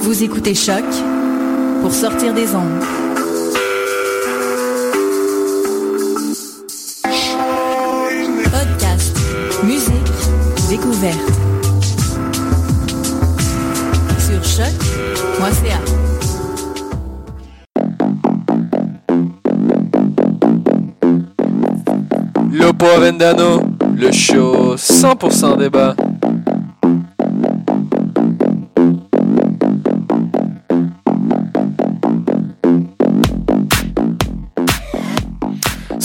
Vous écoutez Choc pour sortir des ondes. Podcast, musique, découverte. Sur choc.ca. Lopo Avendano, le show 100% débat.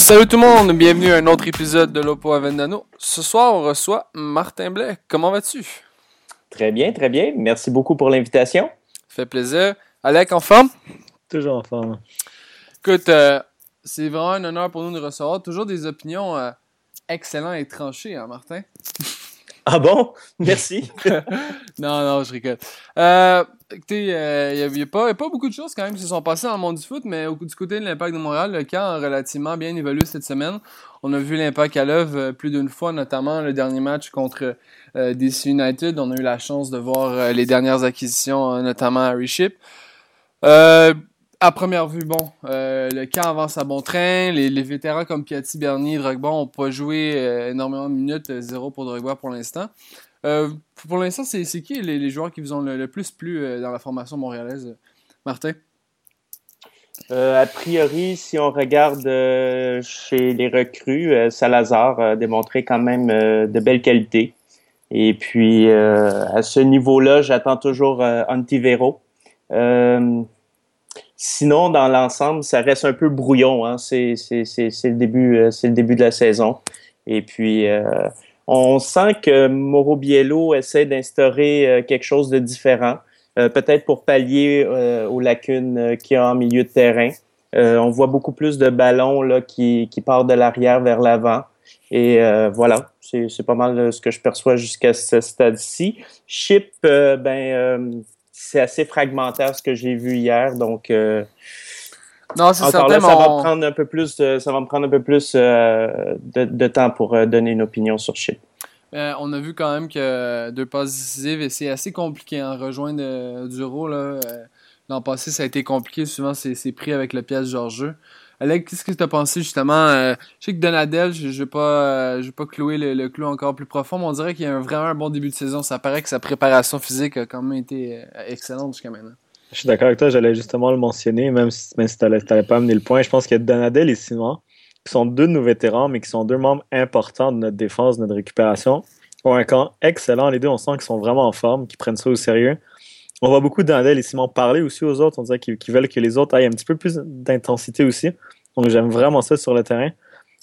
Salut tout le monde, bienvenue à un autre épisode de Lopo Avendano. Ce soir, on reçoit Martin Blais. Comment vas-tu? Très bien, très bien. Merci beaucoup pour l'invitation. Fait plaisir. Alec, en forme? Toujours en forme. Écoute, euh, c'est vraiment un honneur pour nous de recevoir toujours des opinions euh, excellentes et tranchées, hein, Martin? Ah bon? Merci. non, non, je rigole. Euh, écoutez, il euh, n'y a, pas, pas beaucoup de choses quand même qui se sont passées dans le monde du foot, mais au, du côté de l'Impact de Montréal, le camp a relativement bien évolué cette semaine. On a vu l'Impact à l'œuvre euh, plus d'une fois, notamment le dernier match contre euh, DC United. On a eu la chance de voir euh, les dernières acquisitions, notamment Harry Ship. À première vue, bon, le camp avance à bon train. Les, vétérans comme Piatti, Bernier, Drogba n'ont pas joué énormément de minutes, zéro pour Drogba pour l'instant. Euh, pour l'instant, c'est qui les, joueurs qui vous ont le, plus plu euh, dans la formation montréalaise, Martin? Euh, a priori, si on regarde chez les recrues, Salazar a démontré quand même de belles qualités. Et puis, à ce niveau-là, j'attends toujours Antivero. Sinon, dans l'ensemble, ça reste un peu brouillon. Hein. C'est le, début, c'est le début de la saison. Et puis, on sent que Mauro Biello essaie d'instaurer euh, quelque chose de différent, euh, peut-être pour pallier euh, aux lacunes qu'il y a en milieu de terrain. on voit beaucoup plus de ballons là, qui, qui partent de l'arrière vers l'avant. Et voilà, c'est pas mal ce que je perçois jusqu'à ce stade-ci. Chip, ben, c'est assez fragmentaire ce que j'ai vu hier, donc non, c'est certain, là, ça va me prendre un peu plus, de, ça va me prendre un peu plus euh, de, de, temps pour euh, donner une opinion sur Chip. Euh, on a vu quand même que deux passes décisives, et c'est assez compliqué en hein, rejoindre Duro. L'an passé, ça a été compliqué. Souvent, c'est pris avec le pièce Georges. Alec, qu'est-ce que tu as pensé justement? je sais que Donadel, je ne vais pas, pas clouer le, clou encore plus profond, mais on dirait qu'il y a vraiment un bon début de saison. Ça paraît que sa préparation physique a quand même été excellente jusqu'à maintenant. Je suis d'accord avec toi, j'allais justement le mentionner, même si, même si tu n'allais pas amener le point. Je pense qu'il y a Donadel et Simon, qui sont deux de nos vétérans, mais qui sont deux membres importants de notre défense, de notre récupération. Ont un camp excellent, les deux, on sent qu'ils sont vraiment en forme, qu'ils prennent ça au sérieux. On voit beaucoup Donadel et Simon parler aussi aux autres, on dirait qu'ils veulent que les autres aient un petit peu plus d'intensité aussi. Donc j'aime vraiment ça sur le terrain.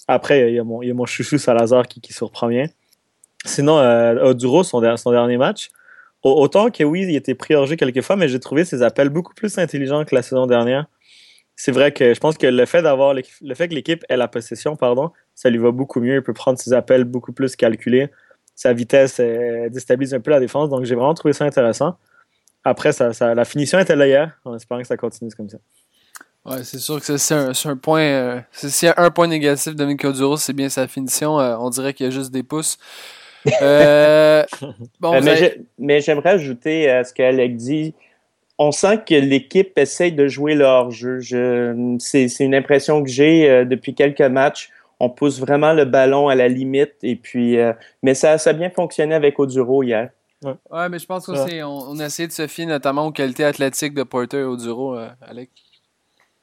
Après, il y a mon, chouchou Salazar qui, qui surprend bien. Sinon, euh, Oduro, son, dernier match, Autant que oui, il était pris hors jeu quelquefois, mais j'ai trouvé ses appels beaucoup plus intelligents que la saison dernière. c'est vrai que je pense que le fait d'avoir le fait que l'équipe ait la possession, pardon, ça lui va beaucoup mieux. Il peut prendre ses appels beaucoup plus calculés. Sa vitesse déstabilise un peu la défense. Donc j'ai vraiment trouvé ça intéressant. Après, ça, la finition était là hier, en espérant que ça continue comme ça. Ouais, c'est sûr que c'est un, un, point. Euh, S'il y a un point négatif de Nico Duro, c'est bien sa finition. Euh, on dirait qu'il y a juste des pouces. Euh, bon, mais j'aimerais ajouter à ce qu'Alec dit. On sent que l'équipe essaye de jouer leur jeu. C'est une impression que j'ai depuis quelques matchs. On pousse vraiment le ballon à la limite. Et puis, mais ça, ça a bien fonctionné avec Oduro hier. Ouais. mais je pense qu'on on, a essayé de se fier notamment aux qualités athlétiques de Porter et Oduro, Alec.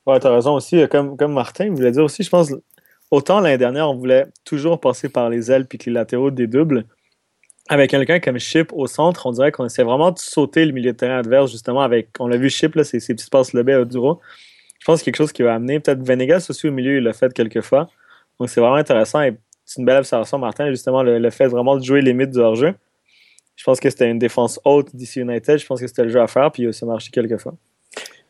Ouais, t'as raison aussi. Euh, comme, comme Martin voulait dire aussi, je pense, autant l'année dernière, on voulait toujours passer par les ailes puis que les latéraux des doubles. Avec quelqu'un comme Chip au centre, on dirait qu'on essaie vraiment de sauter le milieu de terrain adverse, justement, avec, on l'a vu Chip, là, ses, ses petits passes lobés à Duro. Je pense que quelque chose qui va amener, peut-être Venegas aussi au milieu, il l'a fait quelques fois. Donc c'est vraiment intéressant et c'est une belle observation, Martin, justement, le, fait vraiment de jouer les limites du hors-jeu. Je pense que c'était une défense haute d'ici United, je pense que c'était le jeu à faire, puis ça a marché quelques fois.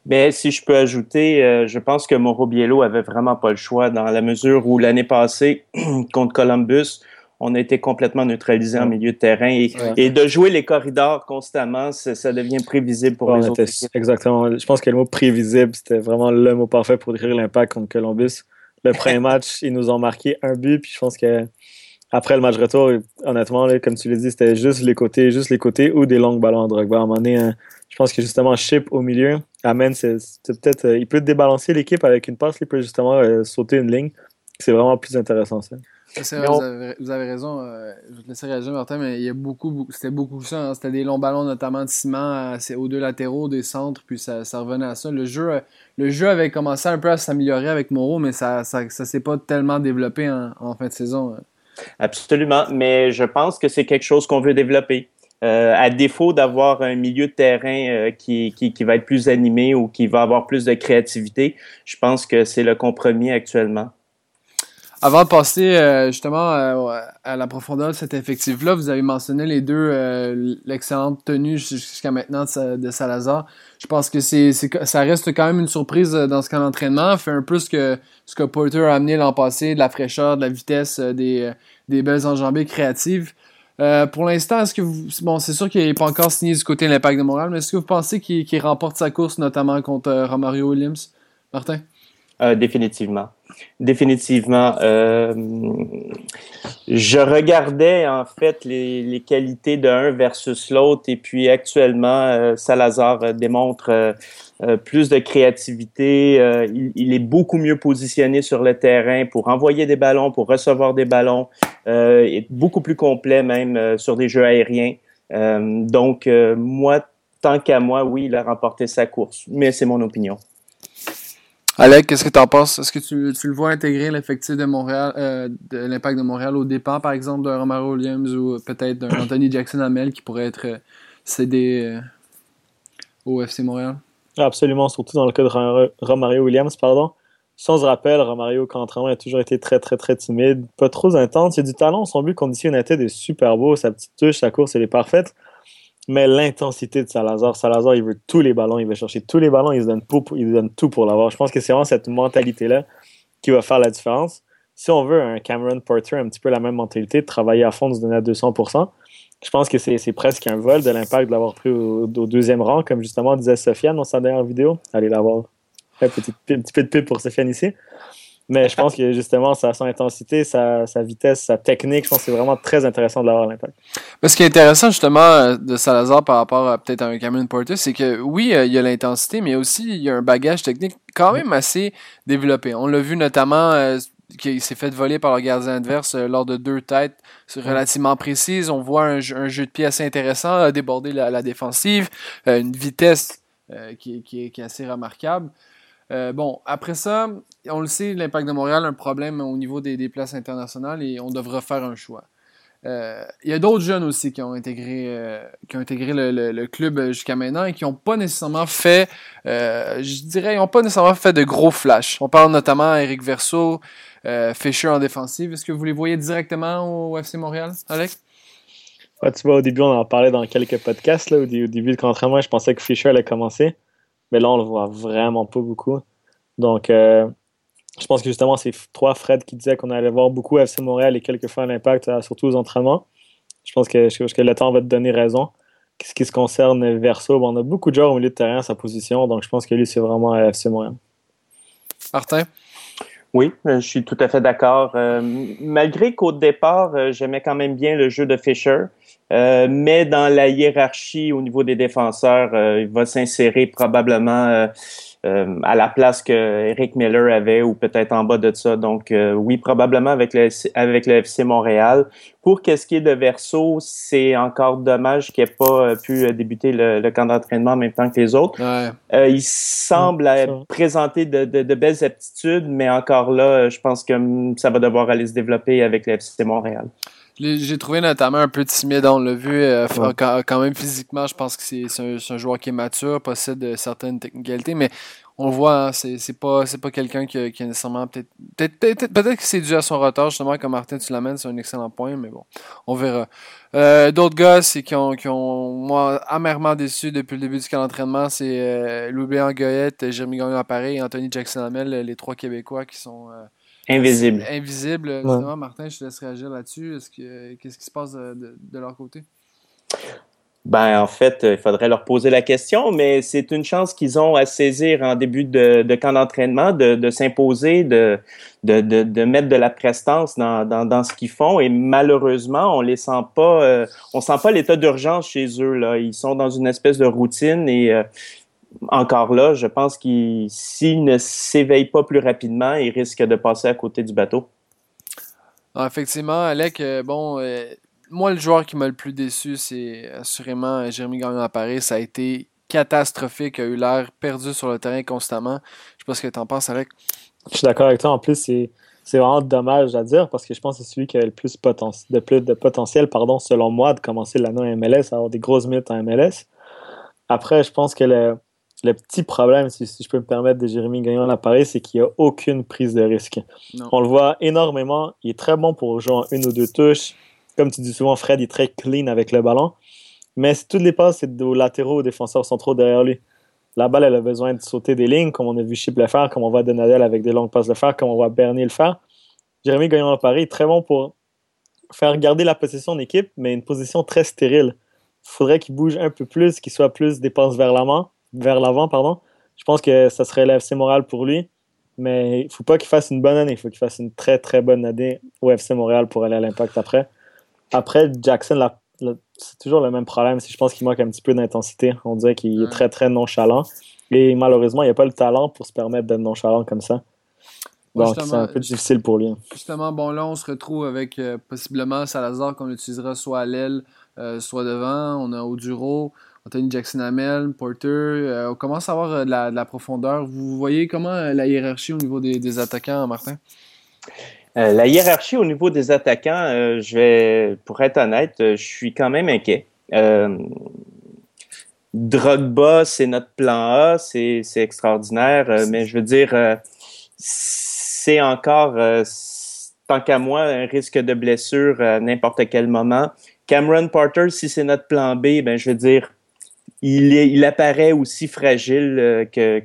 Mais si je peux ajouter, euh, je pense que Mauro Biello avait vraiment pas le choix dans la mesure où l'année passée, contre Columbus, on a été complètement neutralisé en milieu de terrain et, de jouer les corridors constamment, ça devient prévisible pour les autres. Exactement. Je pense que le mot prévisible, c'était vraiment le mot parfait pour décrire l'impact contre Columbus. Le premier match, ils nous ont marqué un but, puis je pense que après le match retour, honnêtement, comme tu l'as dit, c'était juste les côtés, juste les côtés ou des longues ballons à Drogba. À un moment donné, hein, je pense que justement Chip au milieu amène, c'est peut-être, euh, il peut débalancer l'équipe avec une passe, il peut justement euh, sauter une ligne. C'est vraiment plus intéressant ça. Vrai, vous, avez, raison. Euh, je vais te laisser réagir, Martin, mais il y a beaucoup, c'était beaucoup ça. Hein. c'était des longs ballons, notamment de ciment, aux deux latéraux, des centres, puis ça, ça, revenait à ça. Le jeu, le jeu avait commencé un peu à s'améliorer avec Moreau, mais ça, ça, ça s'est pas tellement développé en, en fin de saison. Hein. Absolument, mais je pense que c'est quelque chose qu'on veut développer. Euh, à défaut d'avoir un milieu de terrain euh, qui, qui, va être plus animé ou qui va avoir plus de créativité, je pense que c'est le compromis actuellement. Avant de passer euh, justement à la profondeur de cet effectif-là, vous avez mentionné les deux, l'excellente tenue jusqu'à maintenant de, Salazar. Je pense que c'est, ça reste quand même une surprise dans ce camp d'entraînement. Fait un peu ce que, ce que Porter a amené l'an passé, de la fraîcheur, de la vitesse, des, des belles enjambées créatives. Euh, pour l'instant, est-ce que vous. Bon, c'est sûr qu'il n'est pas encore signé du côté de l'Impact de Montréal, mais est-ce que vous pensez qu'il remporte sa course, notamment contre euh, Romario Williams? Martin? Euh, définitivement. Définitivement. Euh, je regardais en fait les, qualités d'un versus l'autre et puis actuellement, euh, Salazar démontre plus de créativité. Il, il, est beaucoup mieux positionné sur le terrain pour envoyer des ballons, pour recevoir des ballons. est beaucoup plus complet même sur des jeux aériens. donc moi, tant qu'à moi, oui, il a remporté sa course, mais c'est mon opinion. Alec, qu'est-ce que tu en penses? Est-ce que tu, tu, le vois intégrer l'effectif de Montréal, euh, de l'impact de Montréal au départ, par exemple, d'un Romaro Williams ou peut-être d'un Anthony Jackson Amel qui pourrait être euh, cédé euh, au FC Montréal? Absolument, surtout dans le cas de Romario Williams, pardon. Sans rappel, Romario, quand entraînement, a toujours été très, très, très timide, pas trop intense. Il a du talent, son but condition était super beau, sa petite touche, sa course, elle est parfaite mais l'intensité de Salazar, Salazar, il veut tous les ballons, il veut chercher tous les ballons, il se donne, il donne tout pour l'avoir. Je pense que c'est vraiment cette mentalité-là qui va faire la différence. Si on veut un Cameron Porter, un petit peu la même mentalité, travailler à fond, se donner à 200%, je pense que c'est presque un vol de l'impact de l'avoir pris au, deuxième rang, comme justement disait Sofiane dans sa dernière vidéo. Allez. Un petit, un petit peu de pub pour Sofiane ici. Mais je pense que justement, sa, son intensité, sa, vitesse, sa technique, je pense que c'est vraiment très intéressant de l'avoir à l'impact. Ce qui est intéressant justement euh, de Salazar par rapport à peut-être à un Cameron Porter, c'est que oui, euh, il y a l'intensité, mais aussi il y a un bagage technique quand même assez développé. On l'a vu notamment euh, qu'il s'est fait voler par le gardien adverse lors de deux têtes relativement précises. On voit un, jeu de pied assez intéressant, déborder la, défensive, une vitesse qui, qui, est assez remarquable. Euh, bon, après ça, on le sait, l'impact de Montréal a un problème au niveau des, places internationales et on devra faire un choix. Euh, il y a d'autres jeunes aussi qui ont intégré, euh, qui ont intégré le, club jusqu'à maintenant et qui n'ont pas nécessairement fait, je dirais, ils n'ont pas nécessairement fait de gros flashs. On parle notamment Eric Verso, Fisher en défensive. Est-ce que vous les voyez directement au FC Montréal, Alex? tu vois, au début, on en parlait dans quelques podcasts. Là, au, début de contrairement, je pensais que Fisher allait commencer. Mais là, on le voit vraiment pas beaucoup. Donc, euh, je pense que justement, c'est trois Fred qui disaient qu'on allait voir beaucoup FC Montréal et quelques fois l'impact, euh, surtout aux entraînements. Je pense que, je, que le temps va te donner raison. Ce qui se concerne Verso, bon, on a beaucoup de joueurs au milieu de terrain à sa position, donc je pense que lui, c'est vraiment FC Montréal. Martin? Oui, je suis tout à fait d'accord. malgré qu'au départ, j'aimais quand même bien le jeu de Fisher, mais dans la hiérarchie au niveau des défenseurs, il va s'insérer probablement euh, à la place que Eric Miller avait ou peut-être en bas de ça. Donc euh, oui, probablement avec le, avec le FC Montréal. Pour qu'est-ce qui est de Verso, c'est encore dommage qu'il n'ait pas euh, pu débuter le, camp d'entraînement en même temps que les autres. il semble présenter de, de, belles aptitudes, mais encore là, je pense que hum, ça va devoir aller se développer avec le FC Montréal. J'ai trouvé notamment un peu timide, on l'a vu euh, quand, même physiquement, je pense que c'est un, joueur qui est mature, possède certaines technicalités, mais on voit, hein, c'est pas, pas quelqu'un qui, qui, a nécessairement peut-être. Peut-être peut que c'est dû à son retard, justement, comme Martin, tu l'amènes, c'est un excellent point, mais bon, on verra. Euh, d'autres gars c'est qui ont, qui ont, moi, amèrement déçu depuis le début du camp d'entraînement, c'est euh, Louis Goyette, Jérémy Gagnon à Paris et Anthony Jackson-Hamel, les trois Québécois qui sont. Euh, Invisible. Invisible. Martin, je te laisse réagir là-dessus. Qu'est-ce qui se passe de, leur côté? Ben, en fait, il faudrait leur poser la question, mais c'est une chance qu'ils ont à saisir en début de, camp d'entraînement, de, s'imposer, de, de, mettre de la prestance dans, ce qu'ils font. Et malheureusement, on les sent pas, euh, on sent pas l'état d'urgence chez eux. Là. Ils sont dans une espèce de routine et euh, encore là, je pense qu'il s'il ne s'éveille pas plus rapidement, il risque de passer à côté du bateau. Ah, effectivement, Alec, euh, bon, euh, moi, le joueur qui m'a le plus déçu, c'est assurément Jérémy Gagnon à Paris. Ça a été catastrophique, il a eu l'air perdu sur le terrain constamment. Je sais pas ce que tu en penses, Alec. Je suis d'accord avec toi. En plus, c'est, vraiment dommage à dire parce que je pense que c'est celui qui a le plus, de, plus de potentiel, pardon, selon moi, de commencer l'année en MLS, avoir des grosses minutes en MLS. Après, je pense que le, le petit problème, si, je peux me permettre, de Jérémy Gagnon à Paris, c'est qu'il n'y a aucune prise de risque. On le voit énormément. Il est très bon pour jouer en une ou deux touches. Comme tu dis souvent, Fred est très clean avec le ballon. Mais si toutes les passes, c'est aux latéraux, aux défenseurs trop derrière lui. La balle, elle a besoin de sauter des lignes, comme on a vu Chip le faire, comme on voit Donadel avec des longues passes le faire, comme on voit Bernier le faire. Jérémy Gagnon à Paris est très bon pour faire garder la possession d'équipe, mais une position très stérile. Il faudrait qu'il bouge un peu plus, qu'il soit plus dépense vers l'avant vers l'avant, pardon. Je pense que ça serait l'FC Montréal pour lui. Mais il ne faut pas qu'il fasse une bonne année. Il faut qu'il fasse une très, très bonne année au FC Montréal pour aller à l'impact après. Après, Jackson, c'est toujours le même problème. Je pense qu'il manque un petit peu d'intensité. On dirait qu'il est très, très nonchalant. Et malheureusement, il n'y a pas le talent pour se permettre d'être nonchalant comme ça. Donc, c'est un peu difficile pour lui. Justement, bon, là, on se retrouve avec euh, possiblement Salazar qu'on utilisera soit à l'aile, euh, soit devant. On a Oduro. Anthony Jackson Hamel, Porter. Euh, on commence à avoir euh, de la, profondeur. Vous voyez comment euh, la hiérarchie au niveau des, attaquants, Martin? la hiérarchie au niveau des attaquants, je vais, pour être honnête, je suis quand même inquiet. Drogba, c'est notre plan A, c'est extraordinaire, mais je veux dire, c'est encore, tant qu'à moi, un risque de blessure à n'importe quel moment. Cameron Porter, si c'est notre plan B, ben je veux dire, il, il apparaît aussi fragile euh, que,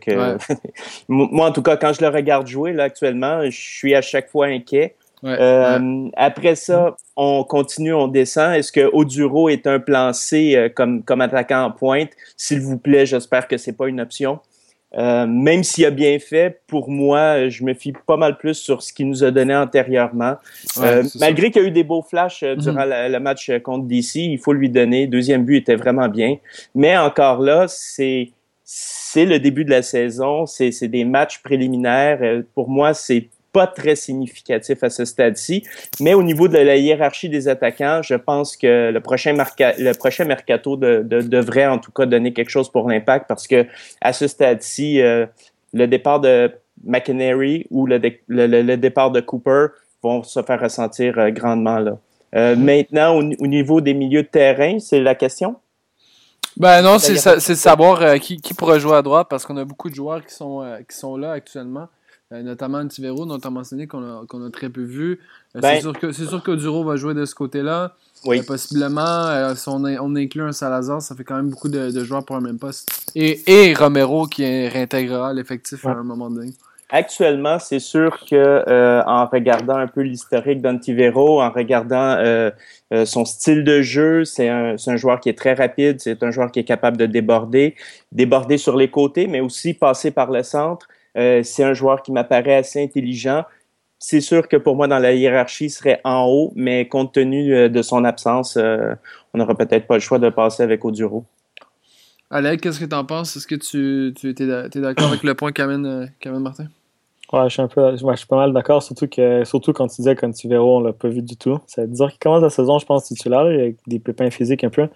moi en tout cas quand je le regarde jouer là actuellement je suis à chaque fois inquiet. Euh, après ça on continue on descend. Est-ce que Oduro est un plan C euh, comme comme attaquant en pointe? S'il vous plaît j'espère que c'est pas une option euh, même s'il a bien fait, pour moi, je me fie pas mal plus sur ce qu'il nous a donné antérieurement. Euh, malgré qu'il y a eu des beaux flashs euh, durant mhm. le match contre DC, il faut lui donner. Deuxième but était vraiment bien. Mais encore là, c'est c'est le début de la saison, c'est des matchs préliminaires. Pour moi, c'est pas très significatif à ce stade-ci. Mais au niveau de la hiérarchie des attaquants, je pense que le prochain, le prochain mercato de, devrait en tout cas donner quelque chose pour l'impact parce que à ce stade-ci, euh, le départ de McInerney ou le, le, départ de Cooper vont se faire ressentir euh, grandement là. Euh, maintenant, au, niveau des milieux de terrain, c'est la question? Ben non, c'est de savoir qui, qui pourrait jouer à droite parce qu'on a beaucoup de joueurs qui sont, qui sont là actuellement. Euh, notamment Antivero, dont tu as mentionné qu'on a, a, très peu vu. Euh, ben c'est sûr qu'Oduro va jouer de ce côté-là. Oui. Euh, possiblement, si on, on, inclut un Salazar, ça fait quand même beaucoup de, joueurs pour un même poste. Et, et Romero qui réintégrera l'effectif à un moment donné. Actuellement, c'est sûr que euh, en regardant un peu l'historique d'Antivero, en regardant euh, euh, son style de jeu, c'est un, un, joueur qui est très rapide, c'est un joueur qui est capable de déborder, déborder sur les côtés, mais aussi passer par le centre. C'est un joueur qui m'apparaît assez intelligent. C'est sûr que pour moi, dans la hiérarchie, il serait en haut, mais compte tenu de son absence, on n'aura peut-être pas le choix de passer avec Oduro. Alec, qu'est-ce que tu en penses? Est-ce que tu, tu es, d'accord avec le point qu'amène Martin? Ouais, je suis un peu, je suis pas mal d'accord, surtout que, surtout quand tu disais quand tu verras, on l'a pas vu du tout. Ça veut dire qu'il commence la saison, je pense, titulaire, avec des pépins physiques un peu.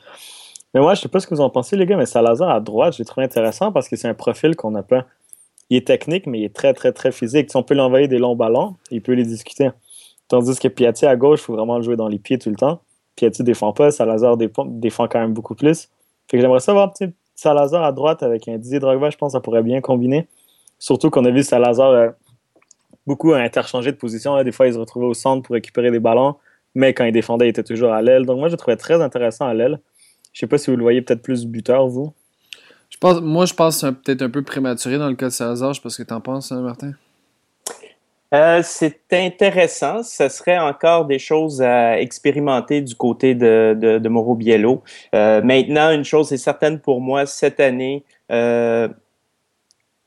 Mais moi, je sais pas ce que vous en pensez, les gars, mais Salazar à droite, j'ai trouvé intéressant parce que c'est un profil qu'on n'a pas. Il est technique, mais il est très, très, très physique. Si on peut l'envoyer des longs ballons, il peut les discuter. Tandis que Piatti à gauche, il faut vraiment le jouer dans les pieds tout le temps. Piatti défend pas, Salazar défend quand même beaucoup plus. Fait que j'aimerais savoir, Salazar à droite avec un Didier Drogba, je pense que ça pourrait bien combiner. Surtout qu'on a vu Salazar euh, beaucoup interchanger de position. Des fois, il se retrouvait au centre pour récupérer des ballons, mais quand il défendait, il était toujours à l'aile. Donc moi, je le trouvais très intéressant à l'aile. Je sais pas si vous le voyez peut-être plus buteur, vous. Je pense, moi, je pense que c'est peut-être un peu prématuré dans le cas de Salazar. Je sais pas ce que tu en penses, hein, Martin. Euh, c'est intéressant. Ce serait encore des choses à expérimenter du côté de, de, de Mauro Biello. Euh, maintenant, une chose est certaine pour moi, cette année, euh,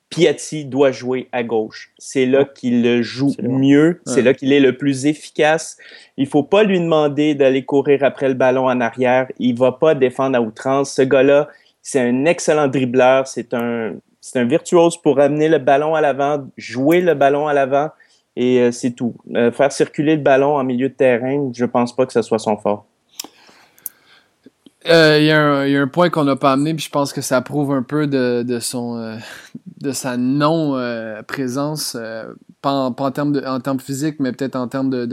Piatti doit jouer à gauche. C'est là qu'il le joue mieux, c'est là qu'il est le plus efficace. Il faut pas lui demander d'aller courir après le ballon en arrière. Il va pas défendre à outrance. Ce gars-là, c'est un excellent dribbleur. C'est un, virtuose pour amener le ballon à l'avant, jouer le ballon à l'avant et euh, c'est tout. Euh, faire circuler le ballon en milieu de terrain, je pense pas que ce soit son fort. Euh, il y, a un point qu'on n'a pas amené, puis je pense que ça prouve un peu de, son, de sa non-présence, pas, en, termes de, en termes physiques, mais peut-être en termes de,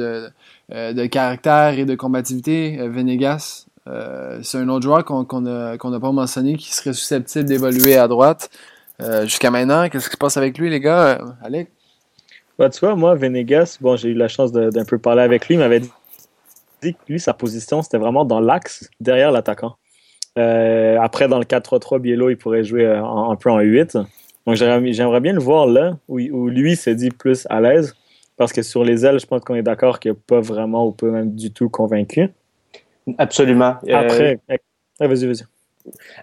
de, caractère et de combativité. Venegas, c'est un autre joueur qu'on n'a pas mentionné qui serait susceptible d'évoluer à droite. Jusqu'à maintenant, qu'est-ce qui se passe avec lui, les gars? Alec? Bah, tu vois, moi, Venegas, bon, j'ai eu la chance d'un peu parler avec lui, il m'avait dit lui, sa position, c'était vraiment dans l'axe, derrière l'attaquant. Euh, après, dans le 4-3-3, Biello, il pourrait jouer euh, un peu en 8. Donc, j'aimerais bien le voir là, où, lui s'est dit plus à l'aise. Parce que sur les ailes, je pense qu'on est d'accord qu'il n'est pas vraiment ou pas même du tout convaincu. Absolument. Euh, après, vas-y, vas-y.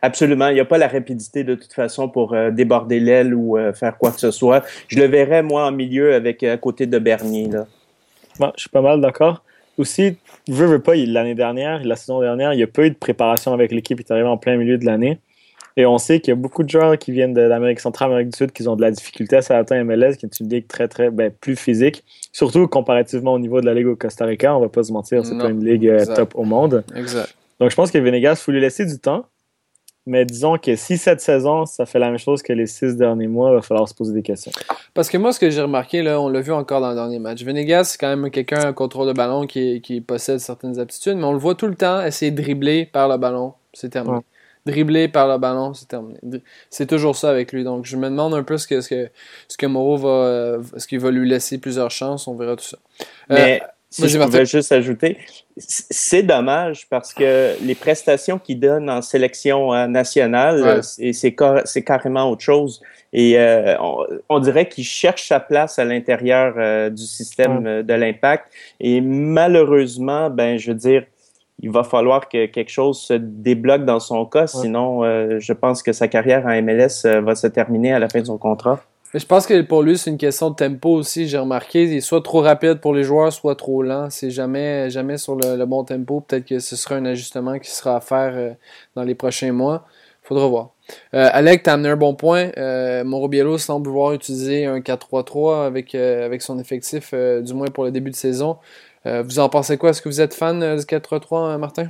Absolument. Il n'y a pas la rapidité de toute façon pour déborder l'aile ou faire quoi que ce soit. Je le verrais, moi, en milieu avec à côté de Bernier. Là. je suis pas mal d'accord aussi, veut, veut pas, l'année dernière, la saison dernière, il n'y a pas eu de préparation avec l'équipe, il est arrivé en plein milieu de l'année. Et on sait qu'il y a beaucoup de joueurs qui viennent de l'Amérique centrale, Amérique du Sud, qui ont de la difficulté à s'adapter MLS, qui est une ligue très, très, ben, plus physique. Surtout comparativement au niveau de la ligue au Costa Rica, on va pas se mentir, c'est pas une ligue euh, top au monde. Exact. Donc je pense que Venegas, il faut lui laisser du temps. Mais disons que si cette saison, ça fait la même chose que les six derniers mois, il va falloir se poser des questions. Parce que moi, ce que j'ai remarqué, là, on l'a vu encore dans le dernier match. Venegas, c'est quand même quelqu'un, un contrôle de ballon qui, qui, possède certaines aptitudes, mais on le voit tout le temps essayer de dribbler par le ballon. C'est terminé. Dribbler par le ballon, c'est terminé. C'est toujours ça avec lui. Donc, je me demande un peu ce que, ce que, ce que Moreau va. ce qu'il va lui laisser plusieurs chances. On verra tout ça. Euh, mais si je pouvais juste ajouter, c'est dommage parce que les prestations qu'il donne en sélection euh, nationale, c'est carrément autre chose. Et euh, on, dirait qu'il cherche sa place à l'intérieur euh, du système de l'impact. Et malheureusement, ben, je veux dire, il va falloir que quelque chose se débloque dans son cas, sinon je pense que sa carrière en MLS va se terminer à la fin de son contrat. Mais je pense que pour lui, c'est une question de tempo aussi. J'ai remarqué, il est soit trop rapide pour les joueurs, soit trop lent. C'est jamais, jamais sur le, bon tempo. Peut-être que ce sera un ajustement qui sera à faire euh, dans les prochains mois. Faudra voir. Euh, Alec, t'as amené un bon point. Euh, Mauro Biello semble vouloir utiliser un 4-3-3 avec, euh, avec son effectif, du moins pour le début de saison. Vous en pensez quoi? Est-ce que vous êtes fan du 4-3-3, Martin?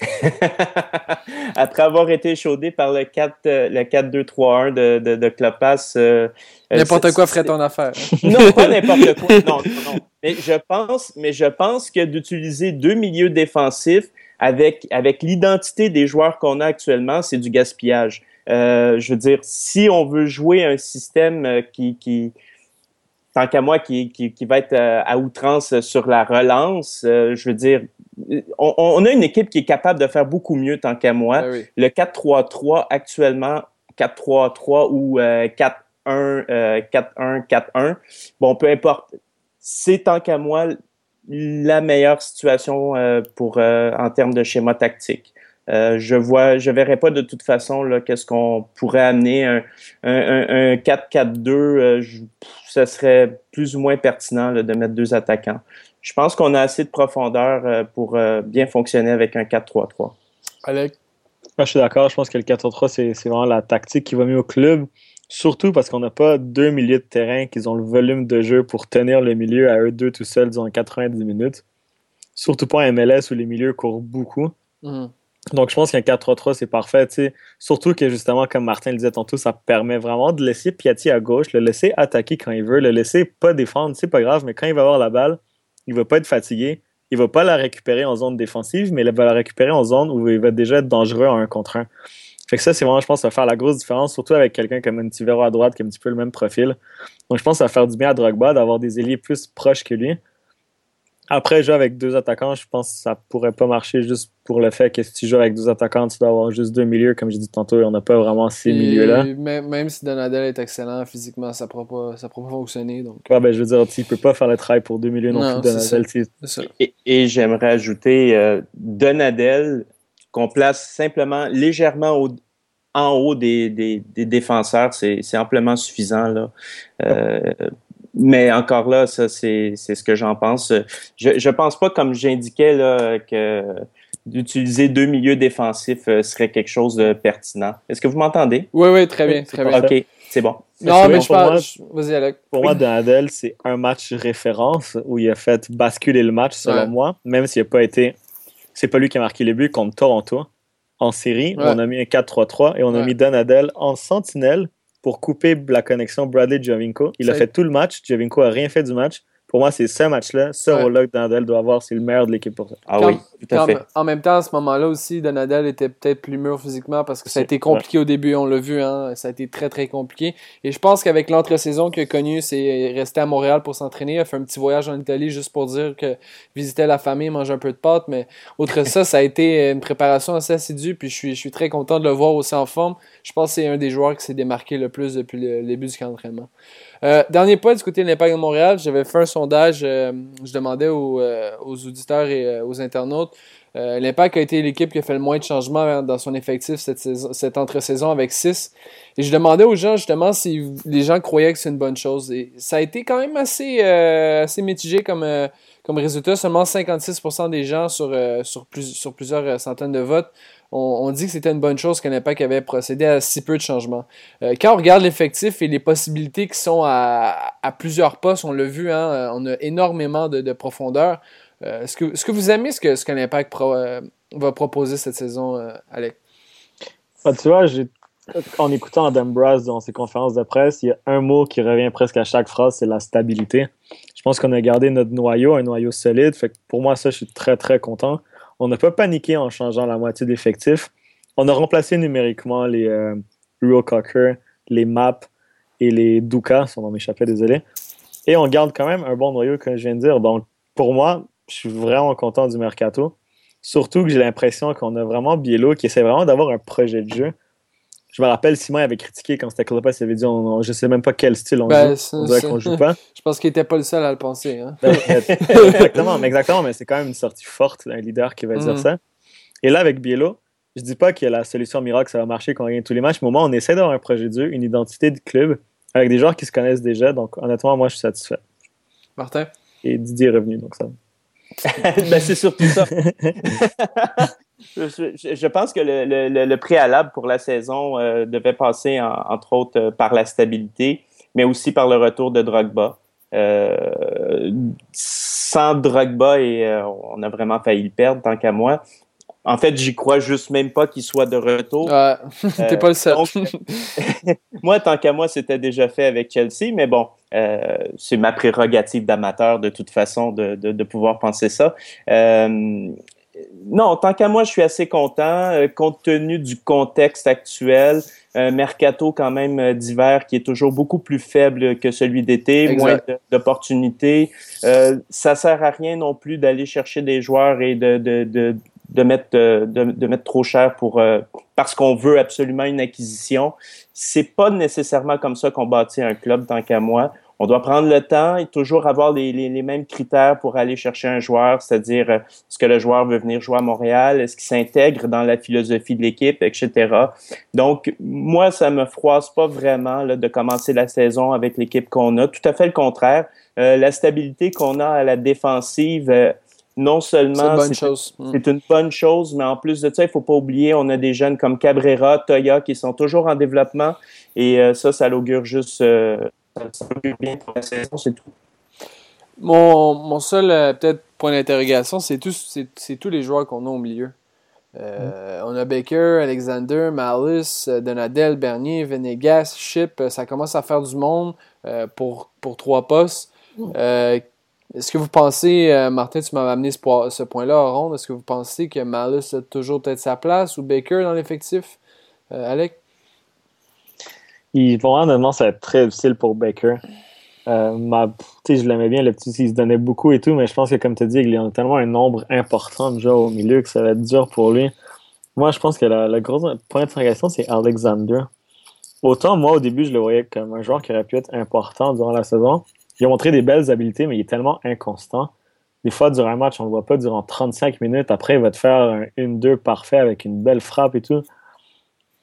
Après avoir été échaudé par le 4 euh, le 4-2-3-1 de, de, de Klopas. Euh, euh, n'importe quoi ferait ton affaire. non, pas n'importe quoi. Non, non, non. Mais je pense, mais je pense que d'utiliser deux milieux défensifs avec, avec l'identité des joueurs qu'on a actuellement, c'est du gaspillage. Euh, je veux dire, si on veut jouer un système qui, qui tant qu'à moi, qui, qui, qui, va être à outrance sur la relance, je veux dire, on, a une équipe qui est capable de faire beaucoup mieux tant qu'à moi. Ben Le 4-3-3 actuellement, 4-3-3 ou 4 4-1, 4-1. Bon, peu importe. C'est tant qu'à moi la meilleure situation pour en termes de schéma tactique. Euh, je vois, je verrais pas de toute façon là qu'est-ce qu'on pourrait amener un, un, un 4-4-2. Euh, ce serait plus ou moins pertinent là, de mettre deux attaquants. Je pense qu'on a assez de profondeur euh, pour euh, bien fonctionner avec un 4-3-3. Alec? Moi, je suis d'accord. Je pense que le 4-3-3, c'est, c'est vraiment la tactique qui va mieux au club. Surtout parce qu'on n'a pas deux milieux de terrain qui ont le volume de jeu pour tenir le milieu à eux deux tout seuls durant 90 minutes. Surtout pas un MLS où les milieux courent beaucoup. Mhm. Donc, je pense qu'un 4-3-3, c'est parfait. sais. Surtout que, justement, comme Martin le disait tantôt, ça permet vraiment de laisser Piatti à gauche, le laisser attaquer quand il veut, le laisser pas défendre, c'est pas grave, mais quand il va avoir la balle, il va pas être fatigué. Il va pas la récupérer en zone défensive, mais il va la récupérer en zone où il va déjà être dangereux en un contre un. Fait que ça, c'est vraiment, je pense, ça va faire la grosse différence, surtout avec quelqu'un comme un Tivero à droite qui a un petit peu le même profil. Donc, je pense que ça va faire du bien à Drogba d'avoir des ailiers plus proches que lui. Après, jouer avec deux attaquants, je pense que ça pourrait pas marcher juste pour le fait que si tu joues avec deux attaquants, tu dois avoir juste deux milieux. Comme j'ai dit tantôt, on n'a pas vraiment ces milieux-là. Même, même si Donadel est excellent physiquement, ça ne pourra, pas, ça pourra pas fonctionner. Donc. Ouais, ben, je veux dire, tu peux pas faire le travail pour deux milieux non, Non, plus, Donadel. ça. Et, et j'aimerais ajouter euh, Donadel qu'on place simplement légèrement au- en haut des, des, des défenseurs, c'est c'est amplement suffisant là. Euh, mais encore là, ça c'est c'est ce que j'en pense. Je je pense pas comme j'indiquais là que d'utiliser deux milieux défensifs euh, serait quelque chose de pertinent. Est-ce que vous m'entendez? Oui, oui, très bien, très bien. Ok, c'est bon. Non, mais je pour moi. pense. Vas-y, Alec. Pour moi, Donadel, c'est un match référence où il a fait basculer le match, selon Ouais. moi, même s'il n'a pas été. C'est pas lui qui a marqué les buts contre Toronto. En série, Ouais. on a mis un 4-3-3 et on a mis Donadel en sentinelle pour couper la connexion Bradley-Jovinko. Il a fait tout le match. Jovinko a rien fait du match. Pour moi, c'est ce match-là, ce Ouais. rôle-là que Donadel doit avoir. C'est le meilleur de l'équipe pour ça. Ah oui, tout à fait. en même temps, à ce moment-là aussi, Donadel était peut-être plus mûr physiquement parce que ça a été compliqué au début, on l'a vu, hein, ça a été très très compliqué. Et je pense qu'avec l'entre-saison qu'il a connu, c'est resté à Montréal pour s'entraîner, il a fait un petit voyage en Italie juste pour dire que visitait la famille, manger un peu de pâtes, mais outre ça, ça a été une préparation assez assidue, puis je suis, je suis très content de le voir aussi en forme. Je pense que c'est un des joueurs qui s'est démarqué le plus depuis le début du camp d'entraînement. Euh, dernier point du côté de l'Impact de Montréal, j'avais fait un sondage, euh, je demandais aux, euh, auditeurs et aux internautes. L'Impact a été l'équipe qui a fait le moins de changements dans son effectif cette, cette entre-saison avec 6. Et je demandais aux gens justement si les gens croyaient que c'est une bonne chose. Et ça a été quand même assez, assez mitigé comme, comme résultat. Seulement 56% des gens sur, euh, sur, plus, sur plusieurs euh, centaines de votes on, on dit que c'était une bonne chose que l'Impact avait procédé à si peu de changements. Euh, quand on regarde l'effectif et les possibilités qui sont à, plusieurs postes, on l'a vu, hein, on a énormément de, de profondeur. Est-ce que, que vous aimez ce que, ce l'Impact va proposer cette saison, Alec? Ah, tu vois, en écoutant Adam Brass dans ses conférences de presse, il y a un mot qui revient presque à chaque phrase, c'est la stabilité. Je pense qu'on a gardé notre noyau, un noyau solide. Fait que pour moi, ça, je suis très, très content. On n'a pas paniqué en changeant la moitié d'effectifs. On a remplacé numériquement les euh, Cocker, les Maps et les Duka, son nom m'échappait, désolé. Et on garde quand même un bon noyau, comme je viens de dire. Donc, pour moi, je suis vraiment content du mercato. Surtout que j'ai l'impression qu'on a vraiment Biello qui essaie vraiment d'avoir un projet de jeu. Je me rappelle, Simon avait critiqué quand c'était Klopp, il avait dit on, on- je sais même pas quel style on Ben, joue. c'est- On dirait c'est- qu'on joue pas. Je pense qu'il n'était pas le seul à le penser. Hein? Ben, exactement, mais exactement, mais c'est quand même une sortie forte d'un leader qui va dire Mhm. ça. Et là, avec Biello, je dis pas qu'il y a la solution miracle, ça va marcher quand on gagne tous les matchs, mais au moins on essaie d'avoir un projet de jeu, une identité de club, avec des joueurs qui se connaissent déjà. Donc honnêtement, moi je suis satisfait. Martin? Et Didier est revenu, donc ça. ben, c'est surtout ça. Je, pense que le, le- le- le préalable pour la saison euh, devait passer, en- entre autres, euh, par la stabilité, mais aussi par le retour de Drogba. Euh, sans Drogba, et on a vraiment failli le perdre, tant qu'à moi. En fait, j'y crois juste même pas qu'il soit de retour. Ouais, t'es pas le seul. donc, moi, tant qu'à moi, c'était déjà fait avec Chelsea, mais bon, c'est ma prérogative d'amateur de toute façon de, de, de pouvoir penser ça. Euh, non, tant qu'à moi, je suis assez content, euh, compte tenu du contexte actuel. Un mercato quand même euh, d'hiver qui est toujours beaucoup plus faible que celui d'été, moins d'opportunités. Euh, ça sert à rien non plus d'aller chercher des joueurs et de, de, de de mettre de, de, mettre trop cher pour parce qu'on veut absolument une acquisition. C'est pas nécessairement comme ça qu'on bâtit un club tant qu'à moi on doit prendre le temps et toujours avoir les, les, mêmes critères pour aller chercher un joueur, c'est-à-dire euh, est-ce que le joueur veut venir jouer à Montréal, est-ce qu'il s'intègre dans la philosophie de l'équipe, etc. Donc, moi, ça me froisse pas vraiment là, de commencer la saison avec l'équipe qu'on a. Tout à fait le contraire. Euh, la stabilité qu'on a à la défensive, euh, non seulement c'est une, mm. une, bonne chose, mais en plus de ça, il faut pas oublier, on a des jeunes comme Cabrera, Toya qui sont toujours en développement et ça, ça l'augure juste mon, seul euh, peut-être point d'interrogation, c'est tous, les joueurs qu'on a au milieu. Euh, on a Baker, Alexander, Malice, euh, Donadel, Bernier, Venegas, Chip. Ça commence à faire du monde pour, trois postes. est-ce que vous pensez, Martin, tu m'avais amené ce, point-là à ronde, est-ce que vous pensez que Malice a toujours peut-être sa place ou Baker dans l'effectif? Alec? Il, honnêtement, ça va être très difficile pour Baker. Euh, je l'aimais bien, le petit, il se donnait beaucoup et tout, mais je pense que, comme tu dis, il y a tellement un nombre important de joueurs au milieu que ça va être dur pour lui. Moi, je pense que la, la grosse point d'interrogation, c'est Alexander. Autant, moi, au début, je le voyais comme un joueur qui aurait pu être important durant la saison. Il a montré des belles habiletés, mais il est tellement inconstant. Des fois, durant un match, on ne le voit pas durant 35 minutes. Après, il va te faire un 1-2 parfait avec une belle frappe et tout.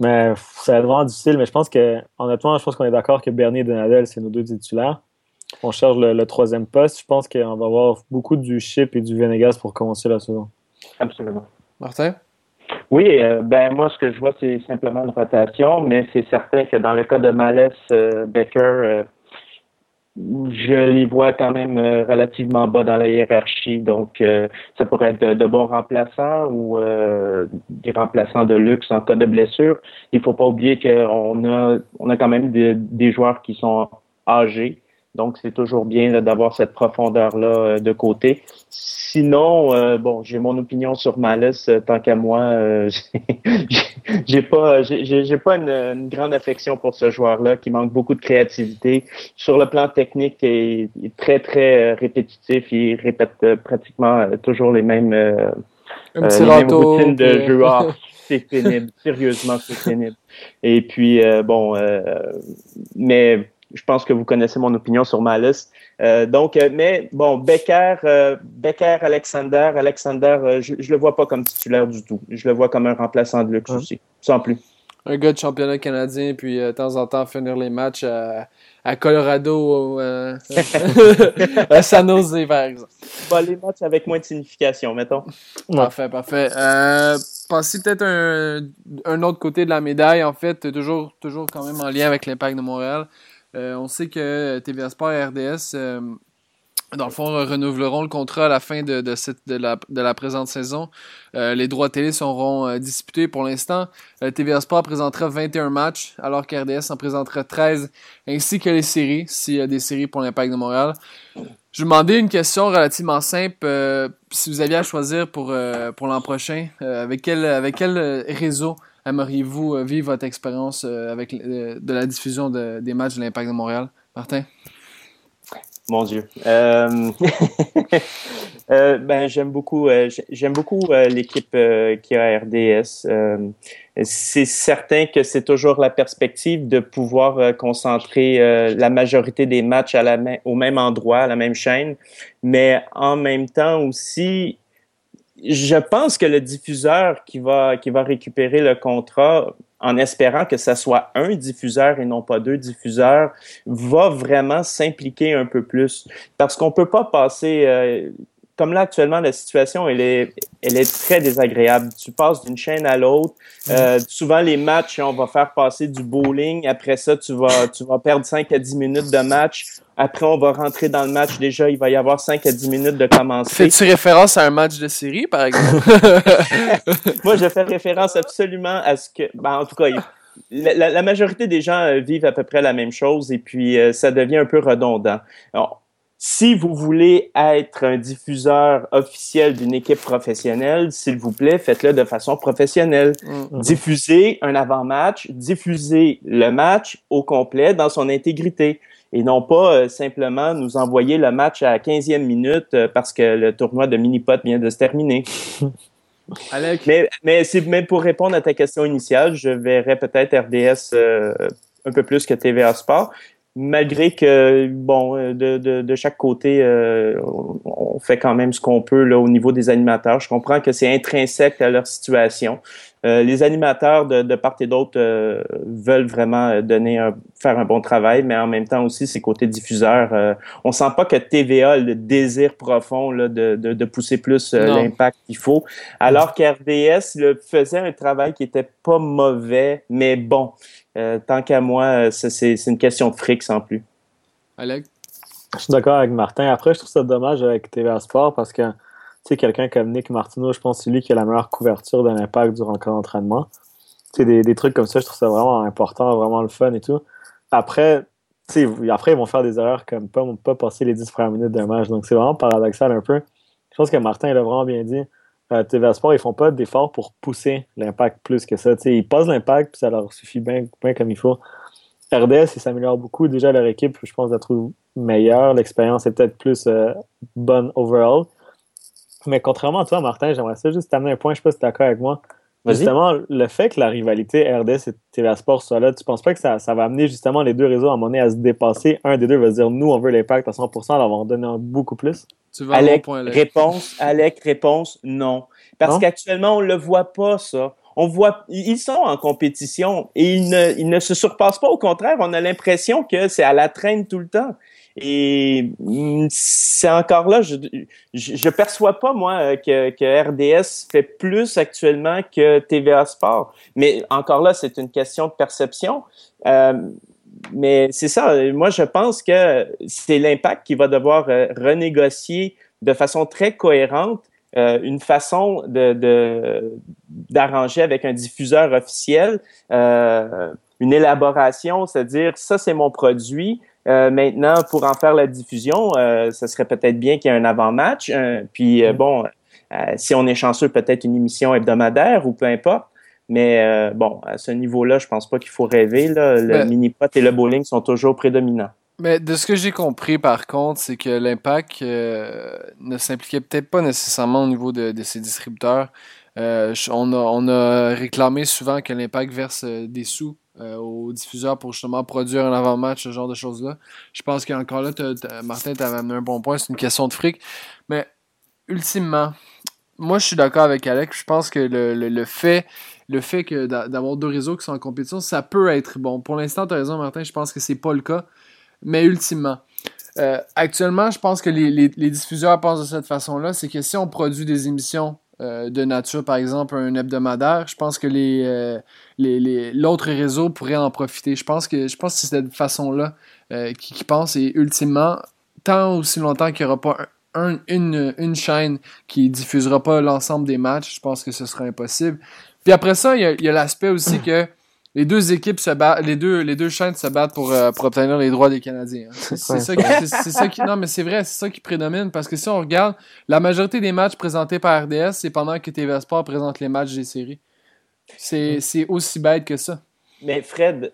Mais ça va être vraiment difficile. Mais je pense que, honnêtement, je pense qu'on est d'accord que Bernier et Donadel, c'est nos deux titulaires. On cherche le, troisième poste. Je pense qu'on va avoir beaucoup du chip et du Venegas pour commencer la saison. Absolument. Martin? Oui, euh, ben moi, ce que je vois, c'est simplement une rotation, mais c'est certain que dans le cas de Malès, euh, Becker, euh, je les vois quand même euh, relativement bas dans la hiérarchie. Donc, euh, ça pourrait être de, bons remplaçants ou euh, des remplaçants de luxe en cas de blessure. Il faut pas oublier qu'on a, on a quand même des joueurs qui sont âgés. Donc, c'est toujours bien d'avoir cette profondeur-là de côté. Sinon, euh, bon, j'ai mon opinion sur Malice. Euh, tant qu'à moi, euh, j'ai pas, j'ai pas une, grande affection pour ce joueur-là qui manque beaucoup de créativité. Sur le plan technique, il est très très répétitif. Il répète pratiquement toujours les mêmes, les mêmes routines de jeu. Ah, c'est pénible. Sérieusement, c'est pénible. Et puis bon, mais je pense que vous connaissez mon opinion sur ma liste. Euh, donc, euh, mais bon, Becker, euh, Becker, Alexander, Alexander, je, je le vois pas comme titulaire du tout. Je le vois comme un remplaçant de luxe aussi, sans plus. Un gars de championnat canadien, puis de temps en temps finir les matchs à, à Colorado, à San Jose, par exemple. Les matchs avec moins de signification, mettons. Parfait, parfait. Euh, pensez peut-être un, un autre côté de la médaille, en fait, toujours, toujours quand même en lien avec l'impact de Montréal. Euh, on sait que TVA Sport et RDS, euh, dans le fond, renouveleront le contrat à la fin de, la, présente saison. Euh, les droits télé seront disputés pour l'instant. TVA Sport présentera 21 matchs, alors qu'RDS en présentera 13, ainsi que les séries, s'il y a des séries pour l'Impact de Montréal. Je vous demandais une question relativement simple. si vous aviez à choisir pour, pour l'an prochain, avec, quel, avec quel réseau aimeriez-vous euh, vivre votre expérience euh, avec euh, de la diffusion des matchs de l'Impact de Montréal? Martin? Mon Dieu. ben, j'aime beaucoup, l'équipe qui a RDS. c'est certain que c'est toujours la perspective de pouvoir concentrer la majorité des matchs au même endroit, à la même chaîne, mais en même temps aussi, je pense que le diffuseur qui va, qui va récupérer le contrat en espérant que ça soit un diffuseur et non pas deux diffuseurs, va vraiment s'impliquer un peu plus. Parce qu'on peut pas passer, euh, comme là actuellement, la situation, elle est, elle est très désagréable. Tu passes d'une chaîne à l'autre. Euh, souvent, les matchs, on va faire passer du bowling. Après ça, tu vas, tu vas perdre 5 à 10 minutes de match. Après, on va rentrer dans le match. Déjà, il va y avoir 5 à 10 minutes de commencer. Fais-tu référence à un match de série, par exemple? Moi, je fais référence absolument à ce que... Ben, en tout cas, la, majorité des gens euh, vivent à peu près la même chose et puis euh, ça devient un peu redondant. Si vous voulez être un diffuseur officiel d'une équipe professionnelle, s'il vous plaît, faites-le de façon professionnelle. Mm-hmm. Diffusez un avant-match, diffusez le match au complet dans son intégrité et non pas euh, simplement nous envoyer le match à la 15e minute euh, parce que le tournoi de mini-pot vient de se terminer. Mais, mais, mais pour répondre à ta question initiale, je verrais peut-être RDS euh, un peu plus que TVA Sport malgré que bon de, de, de chaque côté euh, on fait quand même ce qu'on peut là au niveau des animateurs. Je comprends que c'est intrinsèque à leur situation. Euh, les animateurs de, de part et d'autre euh, veulent vraiment donner un, faire un bon travail mais en même temps aussi c'est côté diffuseur on sent pas que TVA a le désir profond là, de, de, de pousser plus l'impact qu'il faut. Alors qu'RDS le faisait un travail qui était pas mauvais mais bon euh, tant qu'à moi, euh, c'est une question de fric sans plus. Alec? Je suis d'accord avec Martin. Après, je trouve ça dommage avec TVA Sport parce que, tu sais, quelqu'un comme Nick Martineau, je pense que c'est lui qui a la meilleure couverture de l'impact durant le camp d'entraînement. Tu sais, des, des, trucs comme ça, je trouve ça vraiment important, vraiment le fun et tout. Après, tu sais, après, ils vont faire des erreurs comme pas, pas passer les 10 premières minutes d'un match. Donc, c'est vraiment paradoxal un peu. Je pense que Martin, il a vraiment bien dit. Euh, TVA Sport, ils font pas d'efforts pour pousser l'impact plus que ça. ils passent l'impact, puis ça leur suffit bien, comme il faut. RDS, ils s'améliorent beaucoup. Déjà, leur équipe, je pense, la trouve meilleure. L'expérience est peut-être plus euh, bonne overall. Mais contrairement à toi, Martin, j'aimerais ça juste t'amener un point, je sais pas si tu es d'accord avec moi. Justement, le fait que la rivalité RDS et TVA Sport soit là, tu penses pas que ça, va amener justement les deux réseaux à un moment donné à se dépasser? Un des deux va dire nous, on veut l'impact à 100%, alors on va en donner beaucoup plus. Tu Alec, réponse, Alec, réponse, non. Parce qu'actuellement, on le voit pas, ça. On voit, ils sont en compétition et ils ne, ils ne se surpassent pas. Au contraire, on a l'impression que c'est à la traîne tout le temps. Et mm, c'est encore là, je, je, perçois pas moi que, que RDS fait plus actuellement que TVA Sport. Mais encore là, c'est une question de perception. Euh, mais c'est ça. Moi, je pense que c'est l'impact qui va devoir euh, renégocier de façon très cohérente euh, une façon de d'arranger avec un diffuseur officiel euh, une élaboration, c'est-à-dire ça c'est mon produit. Euh, maintenant, pour en faire la diffusion, euh, ce serait peut-être bien qu'il y ait un avant-match. puis mm. bon, si on est chanceux, peut-être une émission hebdomadaire ou peu importe. Mais bon, à ce niveau-là, je pense pas qu'il faut rêver. Là. Le mini-pot et le bowling sont toujours prédominants. Mais de ce que j'ai compris, par contre, c'est que l'impact euh, ne s'impliquait peut-être pas nécessairement au niveau de, de ses distributeurs. Euh, on, a, on, a, réclamé souvent que l'impact verse euh, des sous aux diffuseurs pour justement produire un avant-match, ce genre de choses-là. Je pense qu'encore là, Martin, tu amené un bon point, c'est une question de fric. Mais ultimement, moi je suis d'accord avec Alex. Je pense que le, fait le fait d'avoir deux réseaux qui sont en compétition, ça peut être bon. Pour l'instant, tu as raison, Martin, je pense que c'est pas le cas. Mais ultimement, euh, actuellement, je pense que les, diffuseurs pensent de cette façon-là. C'est que si on produit des émissions euh, de nature, par exemple, un hebdomadaire, je pense que les, euh, les, l'autre réseau pourrait en profiter. Je pense que, je pense que c'est cette façon-là qui, qui pense. Et ultimement, tant aussi longtemps qu'il n'y aura pas une, une chaîne qui diffusera pas l'ensemble des matchs, je pense que ce sera impossible. Puis après ça, il y a, a l'aspect aussi que les deux équipes se battent, les deux, les deux chaînes se battent pour, euh, pour obtenir les droits des Canadiens. Hein. C'est ça, qui, c'est ça qui, non, mais c'est vrai, c'est ça qui prédomine parce que si on regarde, la majorité des matchs présentés par RDS, c'est pendant que TV Sport présente les matchs des séries. C'est, c'est aussi bête que ça. Mais Fred,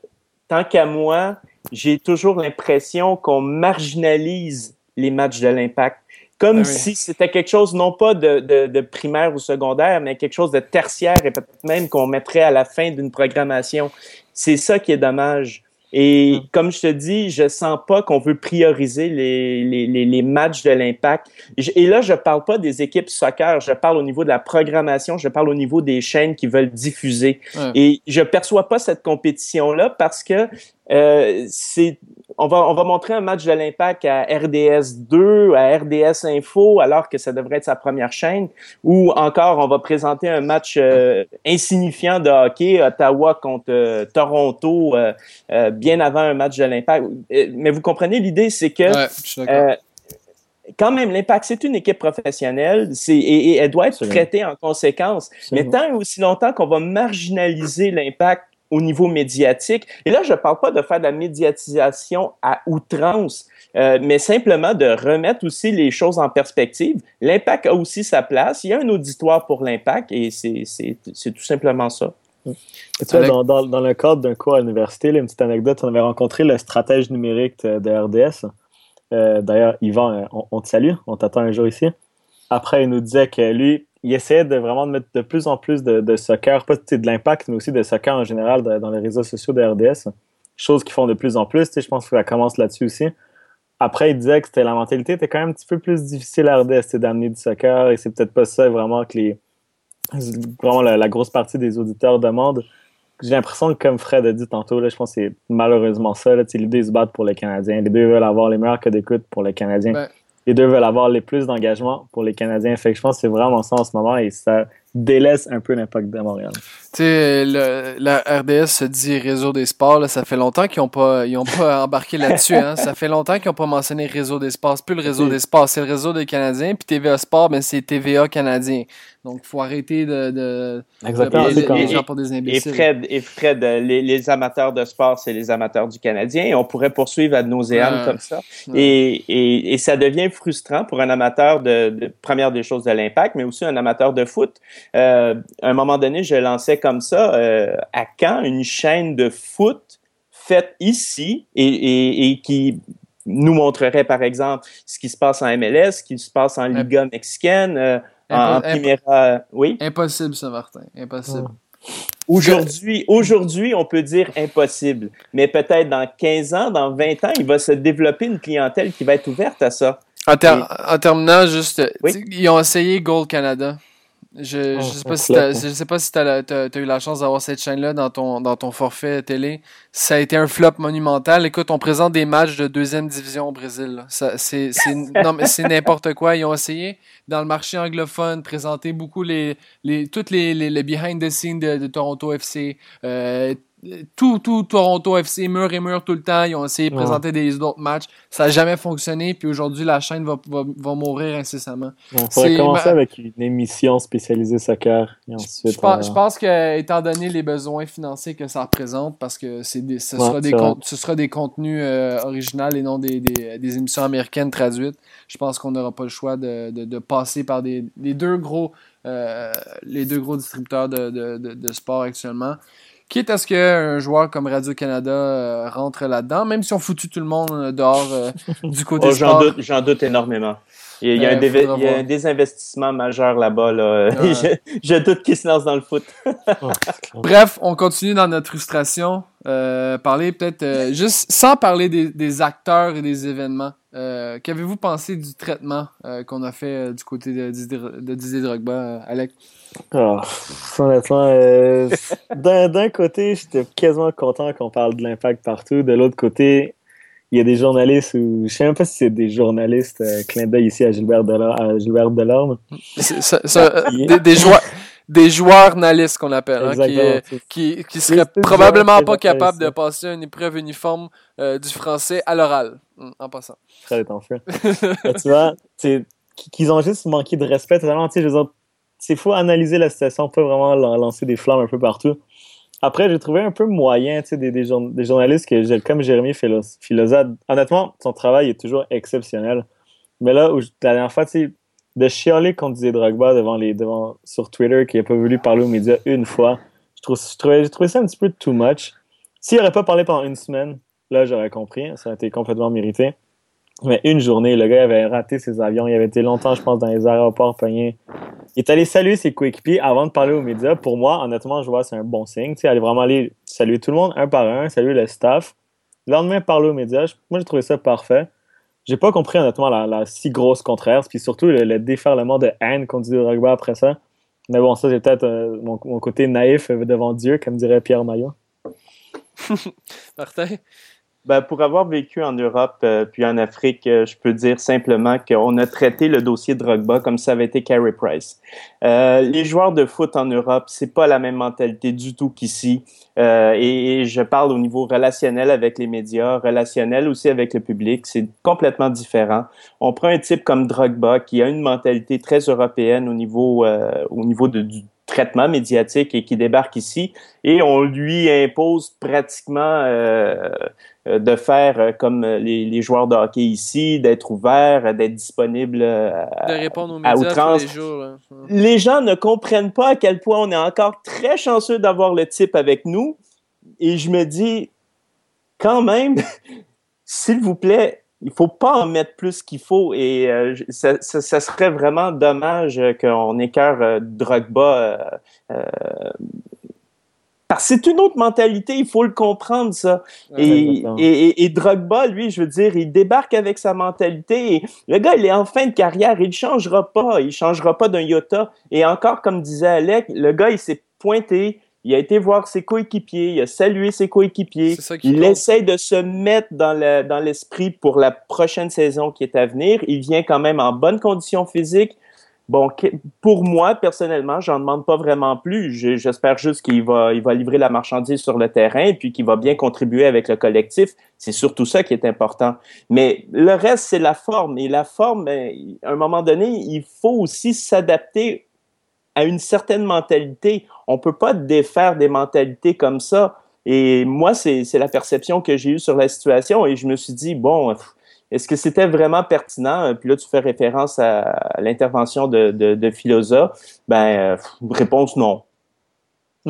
tant qu'à moi, j'ai toujours l'impression qu'on marginalise les matchs de l'impact comme ah si c'était quelque chose non pas de, de, de, primaire ou secondaire, mais quelque chose de tertiaire et peut-être même qu'on mettrait à la fin d'une programmation. C'est ça qui est dommage. Et mm. comme je te dis, je sens pas qu'on veut prioriser les, les, les, matchs de l'impact. Et là, je parle pas des équipes soccer, je parle au niveau de la programmation, je parle au niveau des chaînes qui veulent diffuser. Et je perçois pas cette compétition-là parce que euh, c'est on va, on va montrer un match de l'Impact à RDS 2, à RDS Info, alors que ça devrait être sa première chaîne. Ou encore, on va présenter un match euh, insignifiant de hockey, Ottawa contre euh, Toronto, bien avant un match de l'Impact. Mais vous comprenez, l'idée, c'est que... quand même, l'Impact, c'est une équipe professionnelle et, et, elle doit être traitée en conséquence. Mais tant et aussi longtemps qu'on va marginaliser l'Impact au niveau médiatique. Et là, je ne parle pas de faire de la médiatisation à outrance, euh, mais simplement de remettre aussi les choses en perspective. L'impact a aussi sa place. Il y a un auditoire pour l'impact et c'est tout simplement ça. Et tu vois, dans, dans, dans, le cadre d'un cours à l'université, une petite anecdote, on avait rencontré le stratège numérique de RDS. Euh, D'ailleurs, Yvan, on, on, te salue, on t'attend un jour ici. Après, il nous disait que lui, il essayait de vraiment de mettre de plus en plus de, soccer, pas de l'impact, mais aussi de soccer en général dans les réseaux sociaux de RDS. Chose qu'ils font de plus en plus. Je pense que ça commence là-dessus aussi. Après, il disait que c'était la mentalité était quand même un petit peu plus difficile à RDS, d'amener du soccer, et c'est peut-être pas ça vraiment que la, grosse partie des auditeurs demandent. J'ai l'impression que, comme Fred a dit tantôt, là, je pense que c'est malheureusement ça. Là, les deux se battent pour les Canadiens. Les deux veulent avoir les meilleurs codes d'écoute pour les Canadiens. Ben, les deux veulent avoir les plus d'engagement pour les Canadiens. Fait que je pense que c'est vraiment ça en ce moment et ça délaisse un peu l'impact de Montréal. Tu sais, la RDS se dit réseau des sports, ça fait longtemps qu'ils n'ont pas, ont pas embarqué là-dessus. Hein. Ça fait longtemps qu'ils n'ont pas mentionné réseau des sports. plus le réseau des sports, c'est le réseau des Canadiens. Puis TVA Sport, ben, c'est TVA Canadien. Donc, il faut arrêter de, de, Exactement. les gens pour des imbéciles. Et Fred, et Fred les, amateurs de sport, c'est les amateurs du Canadien. Et on pourrait poursuivre ad nauseam comme ça. Et, et, et, ça devient frustrant pour un amateur de, de première des choses de l'impact, mais aussi un amateur de foot. Euh, à un moment donné, je lançais comme ça euh, à Caen une chaîne de foot faite ici et, et qui nous montrerait, par exemple, ce qui se passe en MLS, ce qui se passe en Liga mexicaine, euh, en, Primera. Oui? Impossible, ça, Martin. Impossible. Aujourd'hui, aujourd'hui, on peut dire impossible. Mais peut-être dans 15 ans, dans 20 ans, il va se développer une clientèle qui va être ouverte à ça. En, en terminant, juste, ils ont essayé Gold Canada. Je, oh, je sais pas si je sais pas si tu as, eu la chance d'avoir cette chaîne-là dans ton, dans ton forfait télé. Ça a été un flop monumental. Écoute, on présente des matchs de deuxième division au Brésil. C'est n'importe quoi. Ils ont essayé dans le marché anglophone présenter beaucoup les, les toutes les, les, behind the scenes de, Toronto FC. Euh, tout, tout Toronto FC, mur et mur tout le temps. Ils ont essayé de présenter des autres matchs. Ça n'a jamais fonctionné. Puis aujourd'hui, la chaîne va, va, va mourir incessamment. On pourrait commencer avec une émission spécialisée soccer. Et ensuite, je, pense, je pense que, étant donné les besoins financiers que ça représente, parce que c'est des, ce, sera des ce sera des contenus euh, originaux et non des, des, des, émissions américaines traduites, je pense qu'on n'aura pas le choix de, de, de passer par des, les deux gros euh, les deux gros distributeurs de, de, de sport actuellement. Quitte à ce qu'un joueur comme Radio-Canada euh, rentre là-dedans, même si on foutu tout le monde euh, dehors euh, du côté oh, sport. J'en doute, énormément. Il y, a, un, désinvestissement majeur là-bas. Là. je, doute qu'il se lance dans le foot. Oh, Bref, on continue dans notre frustration. parler peut-être, juste sans parler des, acteurs et des événements. Qu'avez-vous pensé du traitement qu'on a fait du côté de, de Didier Drogba, Alec? Oh, honnêtement, euh, d'un côté, j'étais quasiment content qu'on parle de l'impact partout. De l'autre côté, il y a des journalistes ou je sais même pas si c'est des journalistes, euh, clin d'œil ici à Gilbert Delorme. À Gilbert Delorme. des, des, joueurs. Des joueurs journalistes qu'on appelle, hein, qui, euh, qui, qui seraient probablement pas capables de passer une épreuve uniforme euh, du français à l'oral, en passant. Très fait. tu vois, qu'ils ont juste manqué de respect totalement. Tu sais, je veux dire, c'est faut analyser la situation, pas vraiment lancer des flammes un peu partout. Après, j'ai trouvé un peu moyen, sais, des, des, journalistes que, comme Jérémy Philosade. Honnêtement, son travail est toujours exceptionnel. Mais là, où, la dernière fois, de chialer contre Didier Drogba devant les, devant, sur Twitter, qui n'a pas voulu parler aux médias une fois, je trouve, j'ai trouvé ça un petit peu too much. S'il n'aurait pas parlé pendant une semaine, là, j'aurais compris. Ça a été complètement mérité. Mais une journée, le gars avait raté ses avions. Il avait été longtemps, je pense, dans les aéroports pogné. Il est allé saluer ses coéquipiers avant de parler aux médias. Pour moi, honnêtement, je vois c'est un bon signe. Tu sais, aller vraiment aller saluer tout le monde un par un, saluer le staff. Le lendemain, parler aux médias. Moi, j'ai trouvé ça parfait. J'ai pas compris, honnêtement, la, si grosse contraire. Puis surtout, le, déferlement de haine qu'on dit au rugby après ça. Mais bon, ça, c'est peut-être euh, mon, mon, côté naïf devant Dieu, comme dirait Pierre Maillot. Martin? Ben, pour avoir vécu en Europe euh, puis en Afrique, euh, je peux dire simplement qu'on a traité le dossier Drogba comme ça avait été Carey Price. Euh, les joueurs de foot en Europe, c'est pas la même mentalité du tout qu'ici. Et, et, je parle au niveau relationnel avec les médias, relationnel aussi avec le public. C'est complètement différent. On prend un type comme Drogba qui a une mentalité très européenne au niveau au niveau de, du traitement médiatique et qui débarque ici et on lui impose pratiquement euh, euh, de faire euh, comme les, joueurs de hockey ici, d'être ouvert, d'être disponible à, de répondre aux médias outrance. Tous les, jours, hein. les gens ne comprennent pas à quel point on est encore très chanceux d'avoir le type avec nous et je me dis quand même s'il vous plaît il faut pas en mettre plus qu'il faut et euh, ça, ça, serait vraiment dommage qu'on écœure euh, Drogba euh, parce que c'est une autre mentalité, il faut le comprendre, ça. et, et, et, Drogba, lui, je veux dire, il débarque avec sa mentalité. Et le gars, il est en fin de carrière, il ne changera pas, il changera pas d'un iota. Et encore, comme disait Alec, le gars, il s'est pointé, il a été voir ses coéquipiers, il a salué ses coéquipiers. Il essaie de se mettre dans, dans l'esprit pour la prochaine saison qui est à venir. Il vient quand même en bonne condition physique. Bon, pour moi, personnellement, j'en demande pas vraiment plus. J'espère juste qu'il va, il va livrer la marchandise sur le terrain et puis qu'il va bien contribuer avec le collectif. C'est surtout ça qui est important. Mais le reste, c'est la forme. Et la forme, ben, à un moment donné, il faut aussi s'adapter à une certaine mentalité. On peut pas défaire des mentalités comme ça. Et moi, c'est la perception que j'ai eue sur la situation. Et je me suis dit, bon, est-ce que c'était vraiment pertinent? Puis là, tu fais référence à, l'intervention de, de, de Philosa. Ben, euh, réponse non.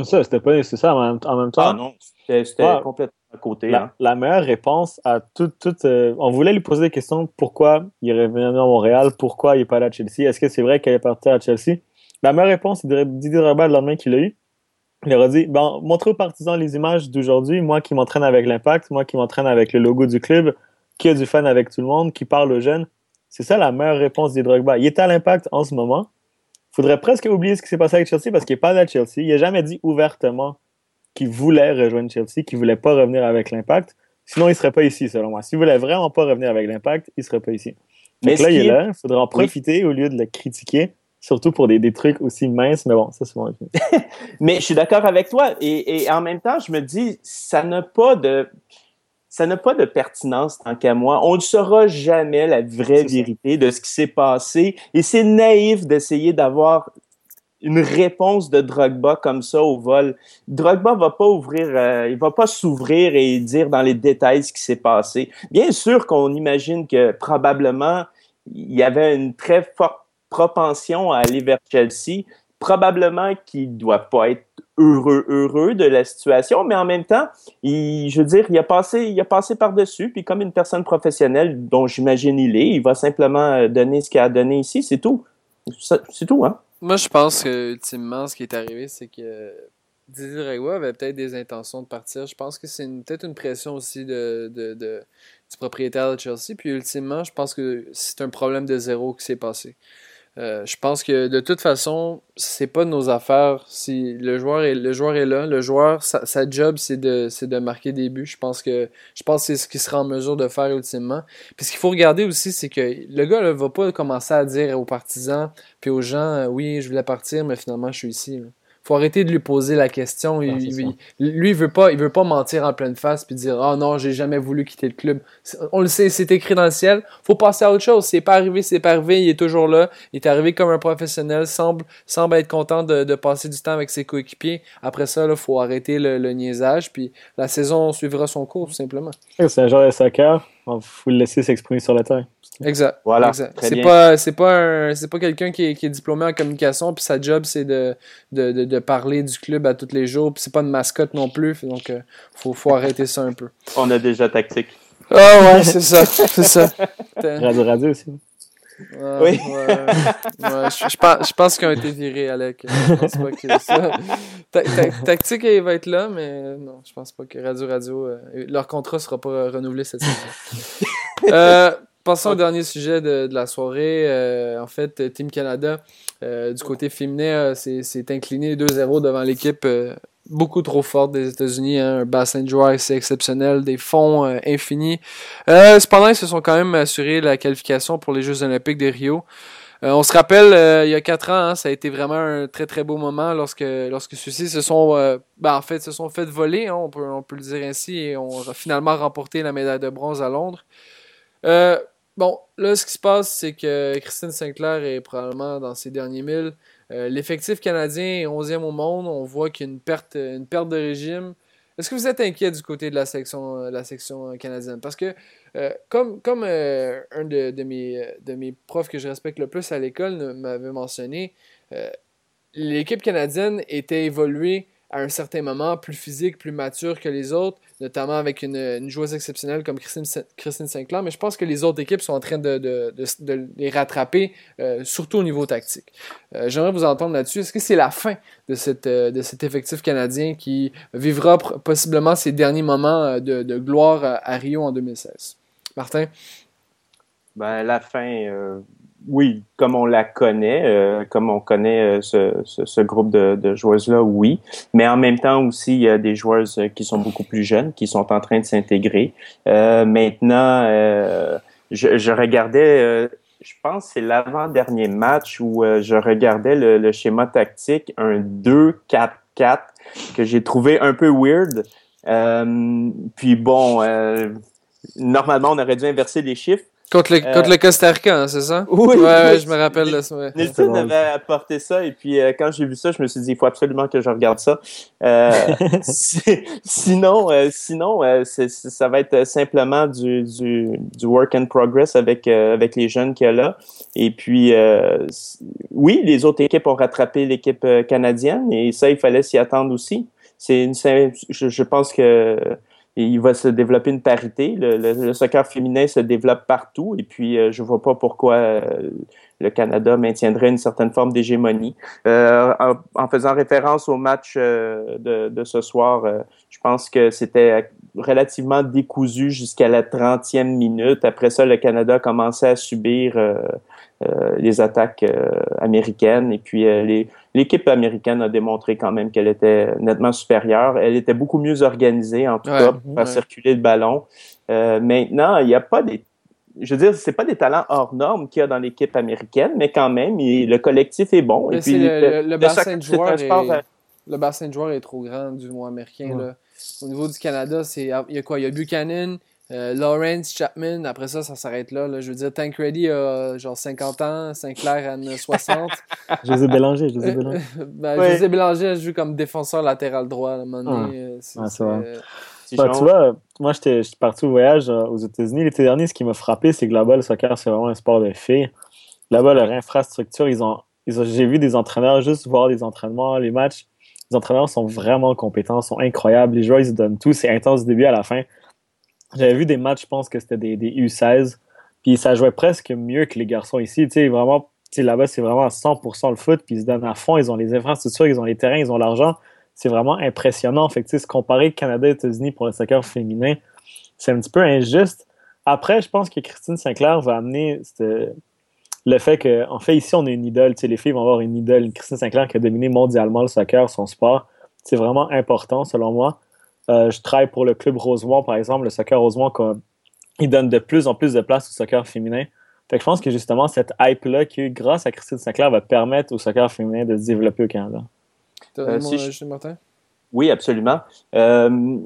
Ça, c'était pas nécessaire en même, en même temps. Ah non, c'était complètement à côté. La, hein. la, meilleure réponse à tout. tout euh, on voulait lui poser des questions. Pourquoi il est revenu à Montréal? Pourquoi il n'est pas allé à Chelsea? Est-ce que c'est vrai qu'il est parti à Chelsea? La meilleure réponse, c'est Didier Drogba le lendemain qu'il a eu. Il leur a dit, bon, montrez aux partisans les images d'aujourd'hui, moi qui m'entraîne avec l'Impact, moi qui m'entraîne avec le logo du club, qui a du fun avec tout le monde, qui parle aux jeunes. C'est ça la meilleure réponse des Drogba. Il est à l'impact en ce moment. Il faudrait presque oublier ce qui s'est passé avec Chelsea parce qu'il n'est pas à Chelsea. Il n'a jamais dit ouvertement qu'il voulait rejoindre Chelsea, qu'il ne voulait pas revenir avec l'impact. Sinon, il ne serait pas ici, selon moi. S'il voulait vraiment pas revenir avec l'impact, il ne serait pas ici. Mais là, il est là. Il faudra en profiter au lieu de le critiquer, surtout pour des, des trucs aussi minces. Mais bon, ça, c'est bon. mais je suis d'accord avec toi. Et, et en même temps, je me dis, ça n'a pas de ça n'a pas de pertinence tant qu'à moi. On ne saura jamais la vraie vérité de ce qui s'est passé et c'est naïf d'essayer d'avoir une réponse de Drogba comme ça au vol. Drogba va pas ouvrir, euh, il va pas s'ouvrir et dire dans les détails ce qui s'est passé. Bien sûr qu'on imagine que probablement il y avait une très forte propension à aller vers Chelsea. Probablement qu'il doit pas être heureux, heureux de la situation, mais en même temps, il, je veux dire, il a passé, il a passé par-dessus, puis comme une personne professionnelle dont j'imagine il est, il va simplement euh, donner ce qu'il a donné ici, c'est tout. C'est tout, hein? Moi, je pense que, ultimement, ce qui est arrivé, c'est que Didier Drogba avait peut-être des intentions de partir. Je pense que c'est peut-être une pression aussi de, du propriétaire de Chelsea. Puis, ultimement, je pense que c'est un problème de zéro qui s'est passé. Euh, je pense que de toute façon, c'est pas de nos affaires. Si le joueur est, le joueur est là, le joueur, sa, job, c'est de, de marquer des buts. Je pense que je pense c'est ce qu'il sera en mesure de faire ultimement. Puis ce qu'il faut regarder aussi, c'est que le gars ne va pas commencer à dire aux partisans puis aux gens Oui, je voulais partir, mais finalement je suis ici faut arrêter de lui poser la question. lui, il veut pas, il veut pas mentir en pleine face puis dire ah oh non, j'ai jamais voulu quitter le club. On le sait, c'est écrit dans le ciel. Faut passer à autre chose. C'est pas arrivé, c'est pas arrivé. Il est toujours là. Il est arrivé comme un professionnel. semble semble être content de, passer du temps avec ses coéquipiers. Après ça, il faut arrêter le, niaisage puis la saison suivra son cours tout simplement. C'est un genre de soccer. Il faut le laisser s'exprimer sur le terrain. Exact. Voilà. C'est pas, c'est pas, c'est pas quelqu'un qui est, qui est, diplômé en communication, puis sa job c'est de, de, de, de, parler du club à tous les jours, puis c'est pas une mascotte non plus, donc euh, faut, faut arrêter ça un peu. On a déjà tactique. Ah ouais, c'est ça, c'est ça. Radio radio aussi. Oui. je, pense, je pense qu'ils ont été virés, Alec. Je pense pas que ça. tactique, il va être là, mais non, je pense pas que Radio Radio. Euh, leur contrat sera pas renouvelé cette saison. euh, Passons au dernier sujet de, la soirée. Euh, en fait, Team Canada, euh, du côté féminin, s'est incliné 2-0 devant l'équipe beaucoup trop forte des États-Unis. Hein. un bassin de joueurs assez exceptionnel, des fonds euh, infinis. cependant, ils se sont quand même assurés la qualification pour les Jeux olympiques de Rio. on se rappelle, il y a quatre ans, hein, ça a été vraiment un très très beau moment lorsque lorsque ceux-ci se sont, ben, en fait, se sont fait voler, hein, on peut on peut le dire ainsi, et ont finalement remporté la médaille de bronze à Londres. Bon, là, ce qui se passe, c'est que Christine Sinclair est probablement dans ses derniers milles. Euh, l'effectif canadien est 11e au monde. On voit qu'il y a une perte, une perte de régime. Est-ce que vous êtes inquiet du côté de la section, la section canadienne? Parce que, euh, comme, comme euh, un de, de, mes, de mes profs que je respecte le plus à l'école m'avait mentionné, l'équipe canadienne était évoluée à un certain moment, plus physique, plus mature que les autres, notamment avec une, joueuse exceptionnelle comme Christine, Sinclair, mais je pense que les autres équipes sont en train de, les rattraper, euh, surtout au niveau tactique. Euh, J'aimerais vous entendre là-dessus. Est-ce que c'est la fin de, euh, cet effectif canadien qui vivra possiblement ses derniers moments euh, de, gloire à, Rio en 2016? Martin? Ben, la fin, oui, comme on la connaît, euh, comme on connaît euh, ce, ce, ce, groupe de, de joueuses-là, oui. Mais en même temps aussi, il y a des joueuses qui sont beaucoup plus jeunes, qui sont en train de s'intégrer. Euh, maintenant, euh, je, je, regardais, je pense c'est l'avant-dernier match où je regardais le, le, schéma tactique, un 2-4-4, que j'ai trouvé un peu weird. puis bon, normalement, on aurait dû inverser les chiffres. Contre le, euh, contre le Costa Rica, hein, c'est ça? Oui, ouais, ouais, je me rappelle de ça. Ouais. Nelson avait apporté ça et puis euh, quand j'ai vu ça, je me suis dit il faut absolument que je regarde ça. Euh, sinon, euh, sinon, euh, ça va être simplement du, du, du work in progress avec avec les jeunes qu'il y a là. Et puis, oui, les autres équipes ont rattrapé l'équipe canadienne et ça, il fallait s'y attendre aussi. C'est une, je, je pense que il va se développer une parité. Le, le, le, soccer féminin se développe partout et puis euh, je vois pas pourquoi euh, le Canada maintiendrait une certaine forme d'hégémonie. Euh, en, faisant référence au match euh, de, de, ce soir, euh, je pense que c'était relativement décousu jusqu'à la 30e minute. Après ça, le Canada commençait à subir les attaques euh, américaines. Et puis, euh, l'équipe américaine a démontré quand même qu'elle était nettement supérieure. Elle était beaucoup mieux organisée, en tout ouais, cas, pour ouais. faire circuler le ballon. maintenant, il n'y a pas des je veux dire, c'est pas des talents hors normes qu'il y a dans l'équipe américaine, mais quand même, il, le collectif est bon. Mais et puis, le, le, le, le bassin soccer, de joueurs est, le bassin de joueurs est trop grand du moins américain. Ouais. Là. Au niveau du Canada, c'est il y a quoi? Il y a Buchanan, euh, Lawrence Chapman, après ça, ça s'arrête là, là, Je veux dire, Tancredi a genre 50 ans, Sinclair en a 60. José Bélanger, José Bélanger. ben, Ouais. José Bélanger a joué comme défenseur latéral droit à un moment donné. Ouais. euh, c'est- Ouais, c'est c'est- vrai. si Bah, tu vois, moi, j'étais j'étais parti au voyage euh, aux États-Unis l'été dernier. Ce qui m'a frappé, c'est que là-bas, le soccer, c'est vraiment un sport de filles. Là-bas, leur infrastructure, ils ont, ils ont j'ai vu des entraîneurs juste voir des entraînements, les matchs. Les entraîneurs sont vraiment compétents, sont incroyables. Les joueurs, ils se donnent tout. C'est intense du début à la fin. J'avais vu des matchs, je pense que c'était des, des U16. Puis ça jouait presque mieux que les garçons ici. Tu sais, vraiment, tu sais, là-bas, c'est vraiment à 100% le foot. Puis ils se donnent à fond. Ils ont les infrastructures, ils ont les terrains, ils ont l'argent. C'est vraiment impressionnant. Fait que, tu sais, se comparer Canada et États-Unis pour le soccer féminin, c'est un petit peu injuste. Après, je pense que Christine Sinclair va amener le fait que, en fait, ici, on a une idole. Tu sais, les filles vont avoir une idole. Christine Sinclair qui a dominé mondialement le soccer, son sport. C'est vraiment important, selon moi. Euh, je travaille pour le club Rosemont, par exemple, le soccer Rosemont, il donne de plus en plus de place au soccer féminin. Fait que je pense que justement, cette hype-là, qui, grâce à Christine Sinclair, va permettre au soccer féminin de se développer au Canada. Euh, si je- Martin? Oui, absolument. Euh,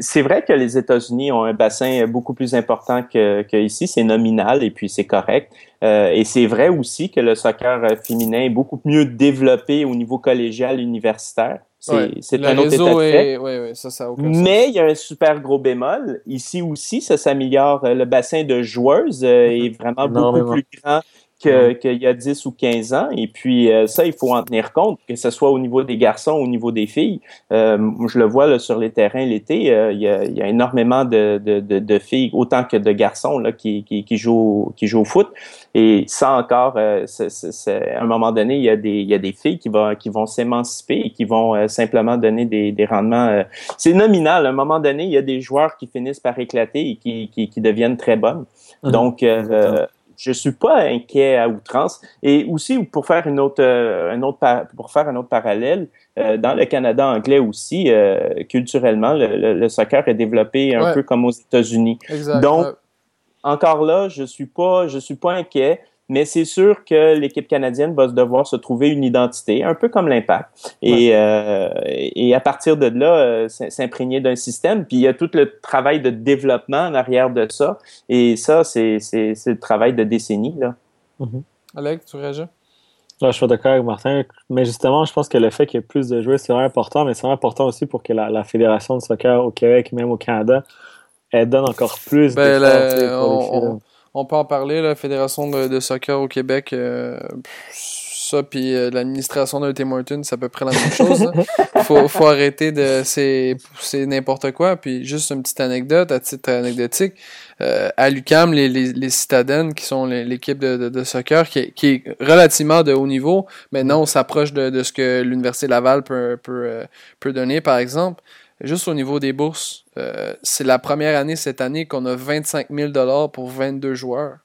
c'est vrai que les États-Unis ont un bassin beaucoup plus important que, que ici. C'est nominal et puis c'est correct. Euh, et c'est vrai aussi que le soccer euh, féminin est beaucoup mieux développé au niveau collégial universitaire. C'est Ouais, un autre état réseau de fait. est. Ouais, ouais, ça, aucun. Mais il y a un super gros bémol. Ici aussi, ça s'améliore. Euh, Le bassin de joueuses euh, est vraiment beaucoup plus grand que- qu'il y a 10 ou 15 ans. Et puis, euh, ça, il faut en tenir compte, que ce soit au niveau des garçons au niveau des filles. Euh, je le vois là, sur les terrains l'été, euh, il, y a, il y a énormément de, de, de, de filles, autant que de garçons, là, qui, qui, qui, jouent, qui jouent au foot. Et ça encore, euh, c'est- c'est- c'est- à un moment donné, il y a des, il y a des filles qui vont, qui vont s'émanciper et qui vont euh, simplement donner des, des rendements. euh, c'est nominal. À un moment donné, il y a des joueurs qui finissent par éclater et qui, qui, qui deviennent très bonnes. Donc, euh, Exactement. Je suis pas inquiet à outrance. Et aussi, pour faire une autre, euh, un autre pour faire un autre parallèle, euh, dans le Canada anglais aussi, euh, culturellement, le, le- le soccer est développé un Ouais. peu comme aux États-Unis. Donc. Encore là, je suis pas, je suis pas inquiet. Mais c'est sûr que l'équipe canadienne va devoir se trouver une identité, un peu comme l'impact. Et, euh, et à partir de là, euh, s'imprégner d'un système. Puis il y a tout le travail de développement en arrière de ça. Et ça, c'est le travail de décennies. Là. Alex, tu réagis? Là, je suis d'accord avec Martin, mais justement, je pense que le fait qu'il y ait plus de joueurs, c'est vraiment important, mais c'est vraiment important aussi pour que la, la Fédération de soccer au Québec, même au Canada, elle donne encore plus Ben, la- les on-. On peut en parler, la Fédération de, de soccer au Québec euh, Ça, puis euh, l'administration de Tim Hortons, c'est à peu près la même chose. là. faut, faut arrêter de. C'est c'est n'importe quoi. Puis juste une petite anecdote, à titre anecdotique. euh, à l'UCAM, les, les, les Citadines, qui sont l'équipe de, de, de soccer, qui, est- qui est relativement de haut niveau, maintenant on s'approche de, de ce que l'Université Laval peut, peut, euh, peut donner, par exemple. Juste au niveau des bourses, euh, c'est la première année cette année qu'on a 25 000 pour 22 joueurs.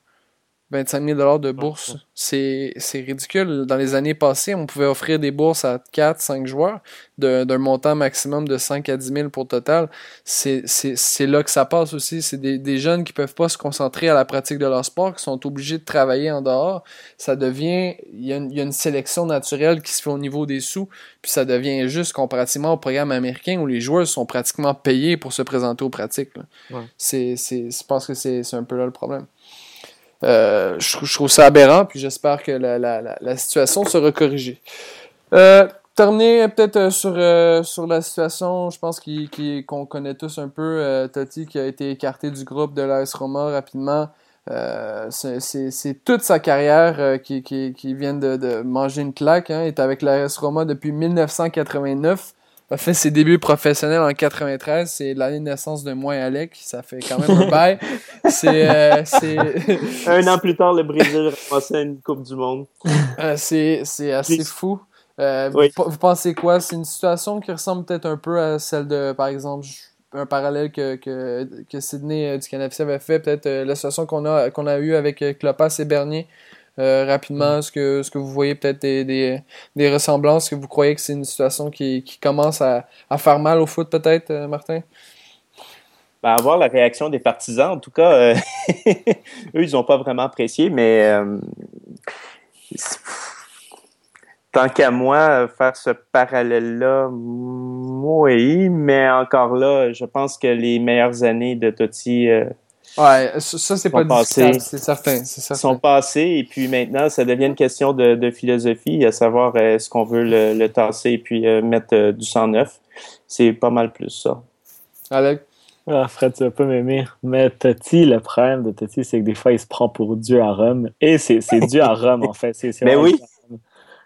25 000 de bourse. C'est c'est ridicule. Dans les années passées, on pouvait offrir des bourses à 4, 5 joueurs d'un d'un montant maximum de 5 à 10 000 pour total. C'est c'est- c'est là que ça passe aussi. C'est des, des jeunes qui peuvent pas se concentrer à la pratique de leur sport, qui sont obligés de travailler en dehors. Ça devient, il y, a une- il y a une sélection naturelle qui se fait au niveau des sous, puis ça devient juste comparativement au programme américain où les joueurs sont pratiquement payés pour se présenter aux pratiques. C'est, c'est, je pense que c'est, c'est un peu là le problème. Euh, je, je trouve ça aberrant, puis j'espère que la, la, la, la situation sera corrigée. Euh, terminer peut-être euh, sur, euh, sur la situation, je pense qu'on connaît tous un peu euh, Totti qui a été écarté du groupe de l'AS Roma rapidement. Euh, c'est- toute sa carrière qui, qui, qui vient de, de manger une claque. Hein. Il est avec l'AS Roma depuis 1989. A fait ses débuts professionnels en 93. C'est l'année de naissance de moi et Alec. Ça fait quand même un bail. C'est euh, c'est Un an plus tard, le Brésil ramassait une Coupe du Monde. euh, c'est c'est assez fou. Euh, Oui. vous, vous pensez quoi? C'est une situation qui ressemble peut-être un peu à celle de, par exemple, un parallèle que, que, que Sydney euh, du Canada avait fait, peut-être euh, la situation qu'on a, qu'on a eue avec euh, Clopas et Bernier. Euh, rapidement, est-ce que, est-ce que vous voyez peut-être des, des, des ressemblances? Est-ce que vous croyez que c'est une situation qui, qui commence à, à faire mal au foot, peut-être, euh, Martin? Ben, avoir la réaction des partisans, en tout cas, euh, eux, ils n'ont pas vraiment apprécié, mais tant qu'à moi, faire ce parallèle-là, oui, mais encore là, je pense que les meilleures années de Totti Ouais, ça, c'est pas discutable, passés. c'est certain, c'est certain. sont passées, et puis maintenant, ça devient une question de, de philosophie, à savoir euh, est-ce qu'on veut le, le tasser et puis euh, mettre euh, du sang neuf? C'est pas mal plus ça. Alec? Ah, Fred, tu vas pas m'aimer. Mais Totti, le problème de Totti, c'est que des fois, il se prend pour Dieu à Rome. Et c'est Dieu à Rome, en fait. C'est- Mais oui.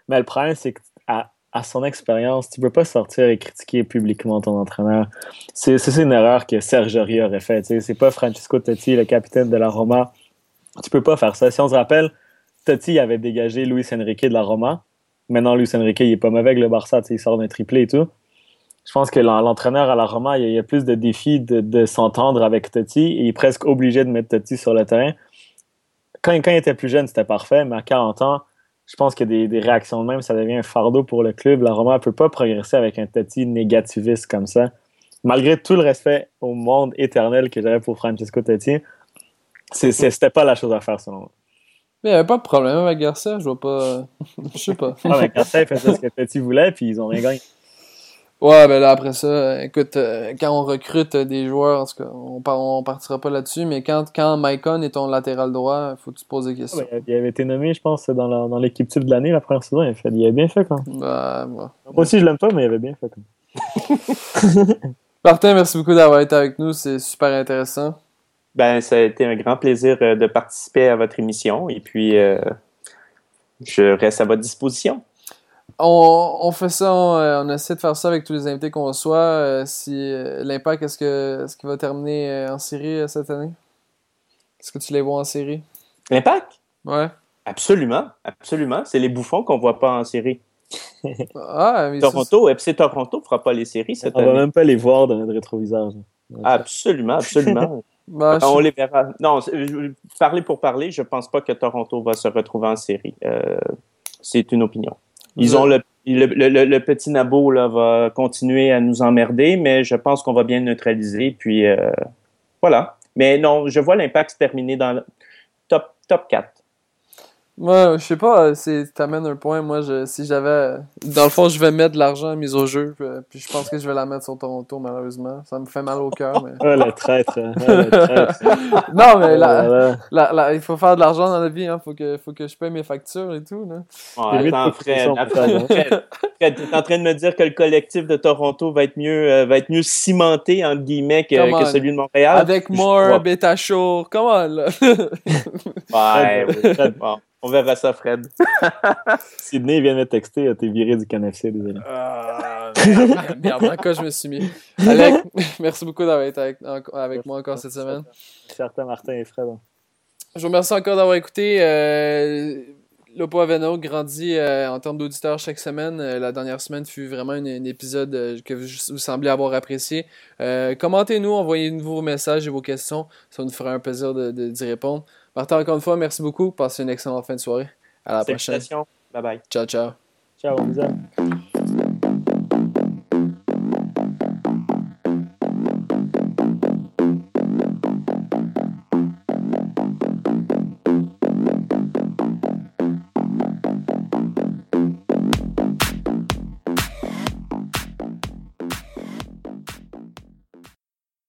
Mais le problème, c'est qu'à à son expérience, tu peux pas sortir et critiquer publiquement ton entraîneur. C'est une erreur que Serge Aurier aurait fait. C'est pas Francesco Totti, le capitaine de la Roma. Tu peux pas faire ça. Si on se rappelle, Totti avait dégagé Luis Enrique de la Roma. Maintenant, Luis Enrique, il est pas mauvais avec le Barça. Il sort d'un triplé et tout. Je pense que l'en- l'entraîneur à la Roma, il y a, plus de défis de, s'entendre avec Totti il est presque obligé de mettre Totti sur le terrain. Quand, quand il était plus jeune, c'était parfait, mais à 40 ans, je pense que des, des réactions de même, ça devient un fardeau pour le club. La Roma ne peut pas progresser avec un Totti négativiste comme ça. Malgré tout le respect au monde éternel que j'avais pour Francesco Totti, c'était pas la chose à faire selon moi. Mais il n'y avait pas de problème avec Garcia, je vois pas. je sais pas. Ah, mais Garcia, il faisait ce que Totti voulait, puis ils ont rien gagné. Ouais, ben là, après ça, écoute, euh, quand on recrute des joueurs, en tout cas, on, par- on partira pas là-dessus, mais quand, quand Maicon est ton latéral droit, faut que tu te poses des questions. ben, il avait été nommé, je pense, dans la- dans l'équipe type de l'année la première saison. Il, a fait- il avait bien fait quand même. Bah, ouais. Moi aussi, je l'aime pas, mais il avait bien fait quand même. Martin, merci beaucoup d'avoir été avec nous, c'est super intéressant. Ben, ça a été un grand plaisir euh, de participer à votre émission et puis euh, je reste à votre disposition. On, on fait ça, on, euh, on essaie de faire ça avec tous les invités qu'on reçoit. euh, si euh, l'impact, est-ce que est-ce qu'il va terminer euh, en série euh, cette année? Est-ce que tu les vois en série? L'impact? Ouais. Absolument, absolument. C'est les bouffons qu'on voit pas en série. Ah, mais ça, Toronto, FC Toronto fera pas les séries cette On va année. même pas les voir dans notre rétroviseur. Absolument, absolument. bah, je- On les verra. Non, parler pour parler, je pense pas que Toronto va se retrouver en série. Euh, c'est une opinion. Ils ont le, le, le- le petit Nabo là, va continuer à nous emmerder, mais je pense qu'on va bien neutraliser. Puis euh, voilà. Mais non, je vois l'impact se terminer dans le top, top 4. Ouais, je sais pas, euh, c'est t'amènes un point. Moi, je, si j'avais. Dans le fond, je vais mettre de l'argent mise au jeu, puis, puis je pense que je vais la mettre sur Toronto, malheureusement. Ça me fait mal au cœur, mais. Ah, le traître. hein. Ah, le traître. non, mais Oh la, là la- la- il faut faire de l'argent dans la vie, hein. Faut que, faut que je paye mes factures et tout, là. Ouais, attends, Fred, peut-être, Fred, Fred, t'es en train de me dire que le collectif de Toronto va être mieux, euh, va être mieux cimenté, entre guillemets, que, que celui de Montréal? Avec Moore, Beta Show, on, là. Ouais, oui. Bon. On verra ça, Fred. Sydney vient de me texter, t'es viré du CanFC, désolé. Ah, merde, merde, quoi je me suis mis. Alec, merci beaucoup d'avoir été avec, avec moi encore cette semaine. Certain, Martin et Fred. Je vous remercie encore d'avoir écouté. Euh, Lopo Aveno grandit euh, en termes d'auditeurs chaque semaine. Euh, la dernière semaine fut vraiment un, épisode euh, que vous, vous, semblez avoir apprécié. Commentez-nous, envoyez-nous vos messages et vos questions. Ça nous fera un plaisir d'y de, d'y répondre. Martin, encore une fois, merci beaucoup. Passez une excellente fin de soirée. À la prochaine. Bye bye. Ciao, ciao. Ciao, bisous.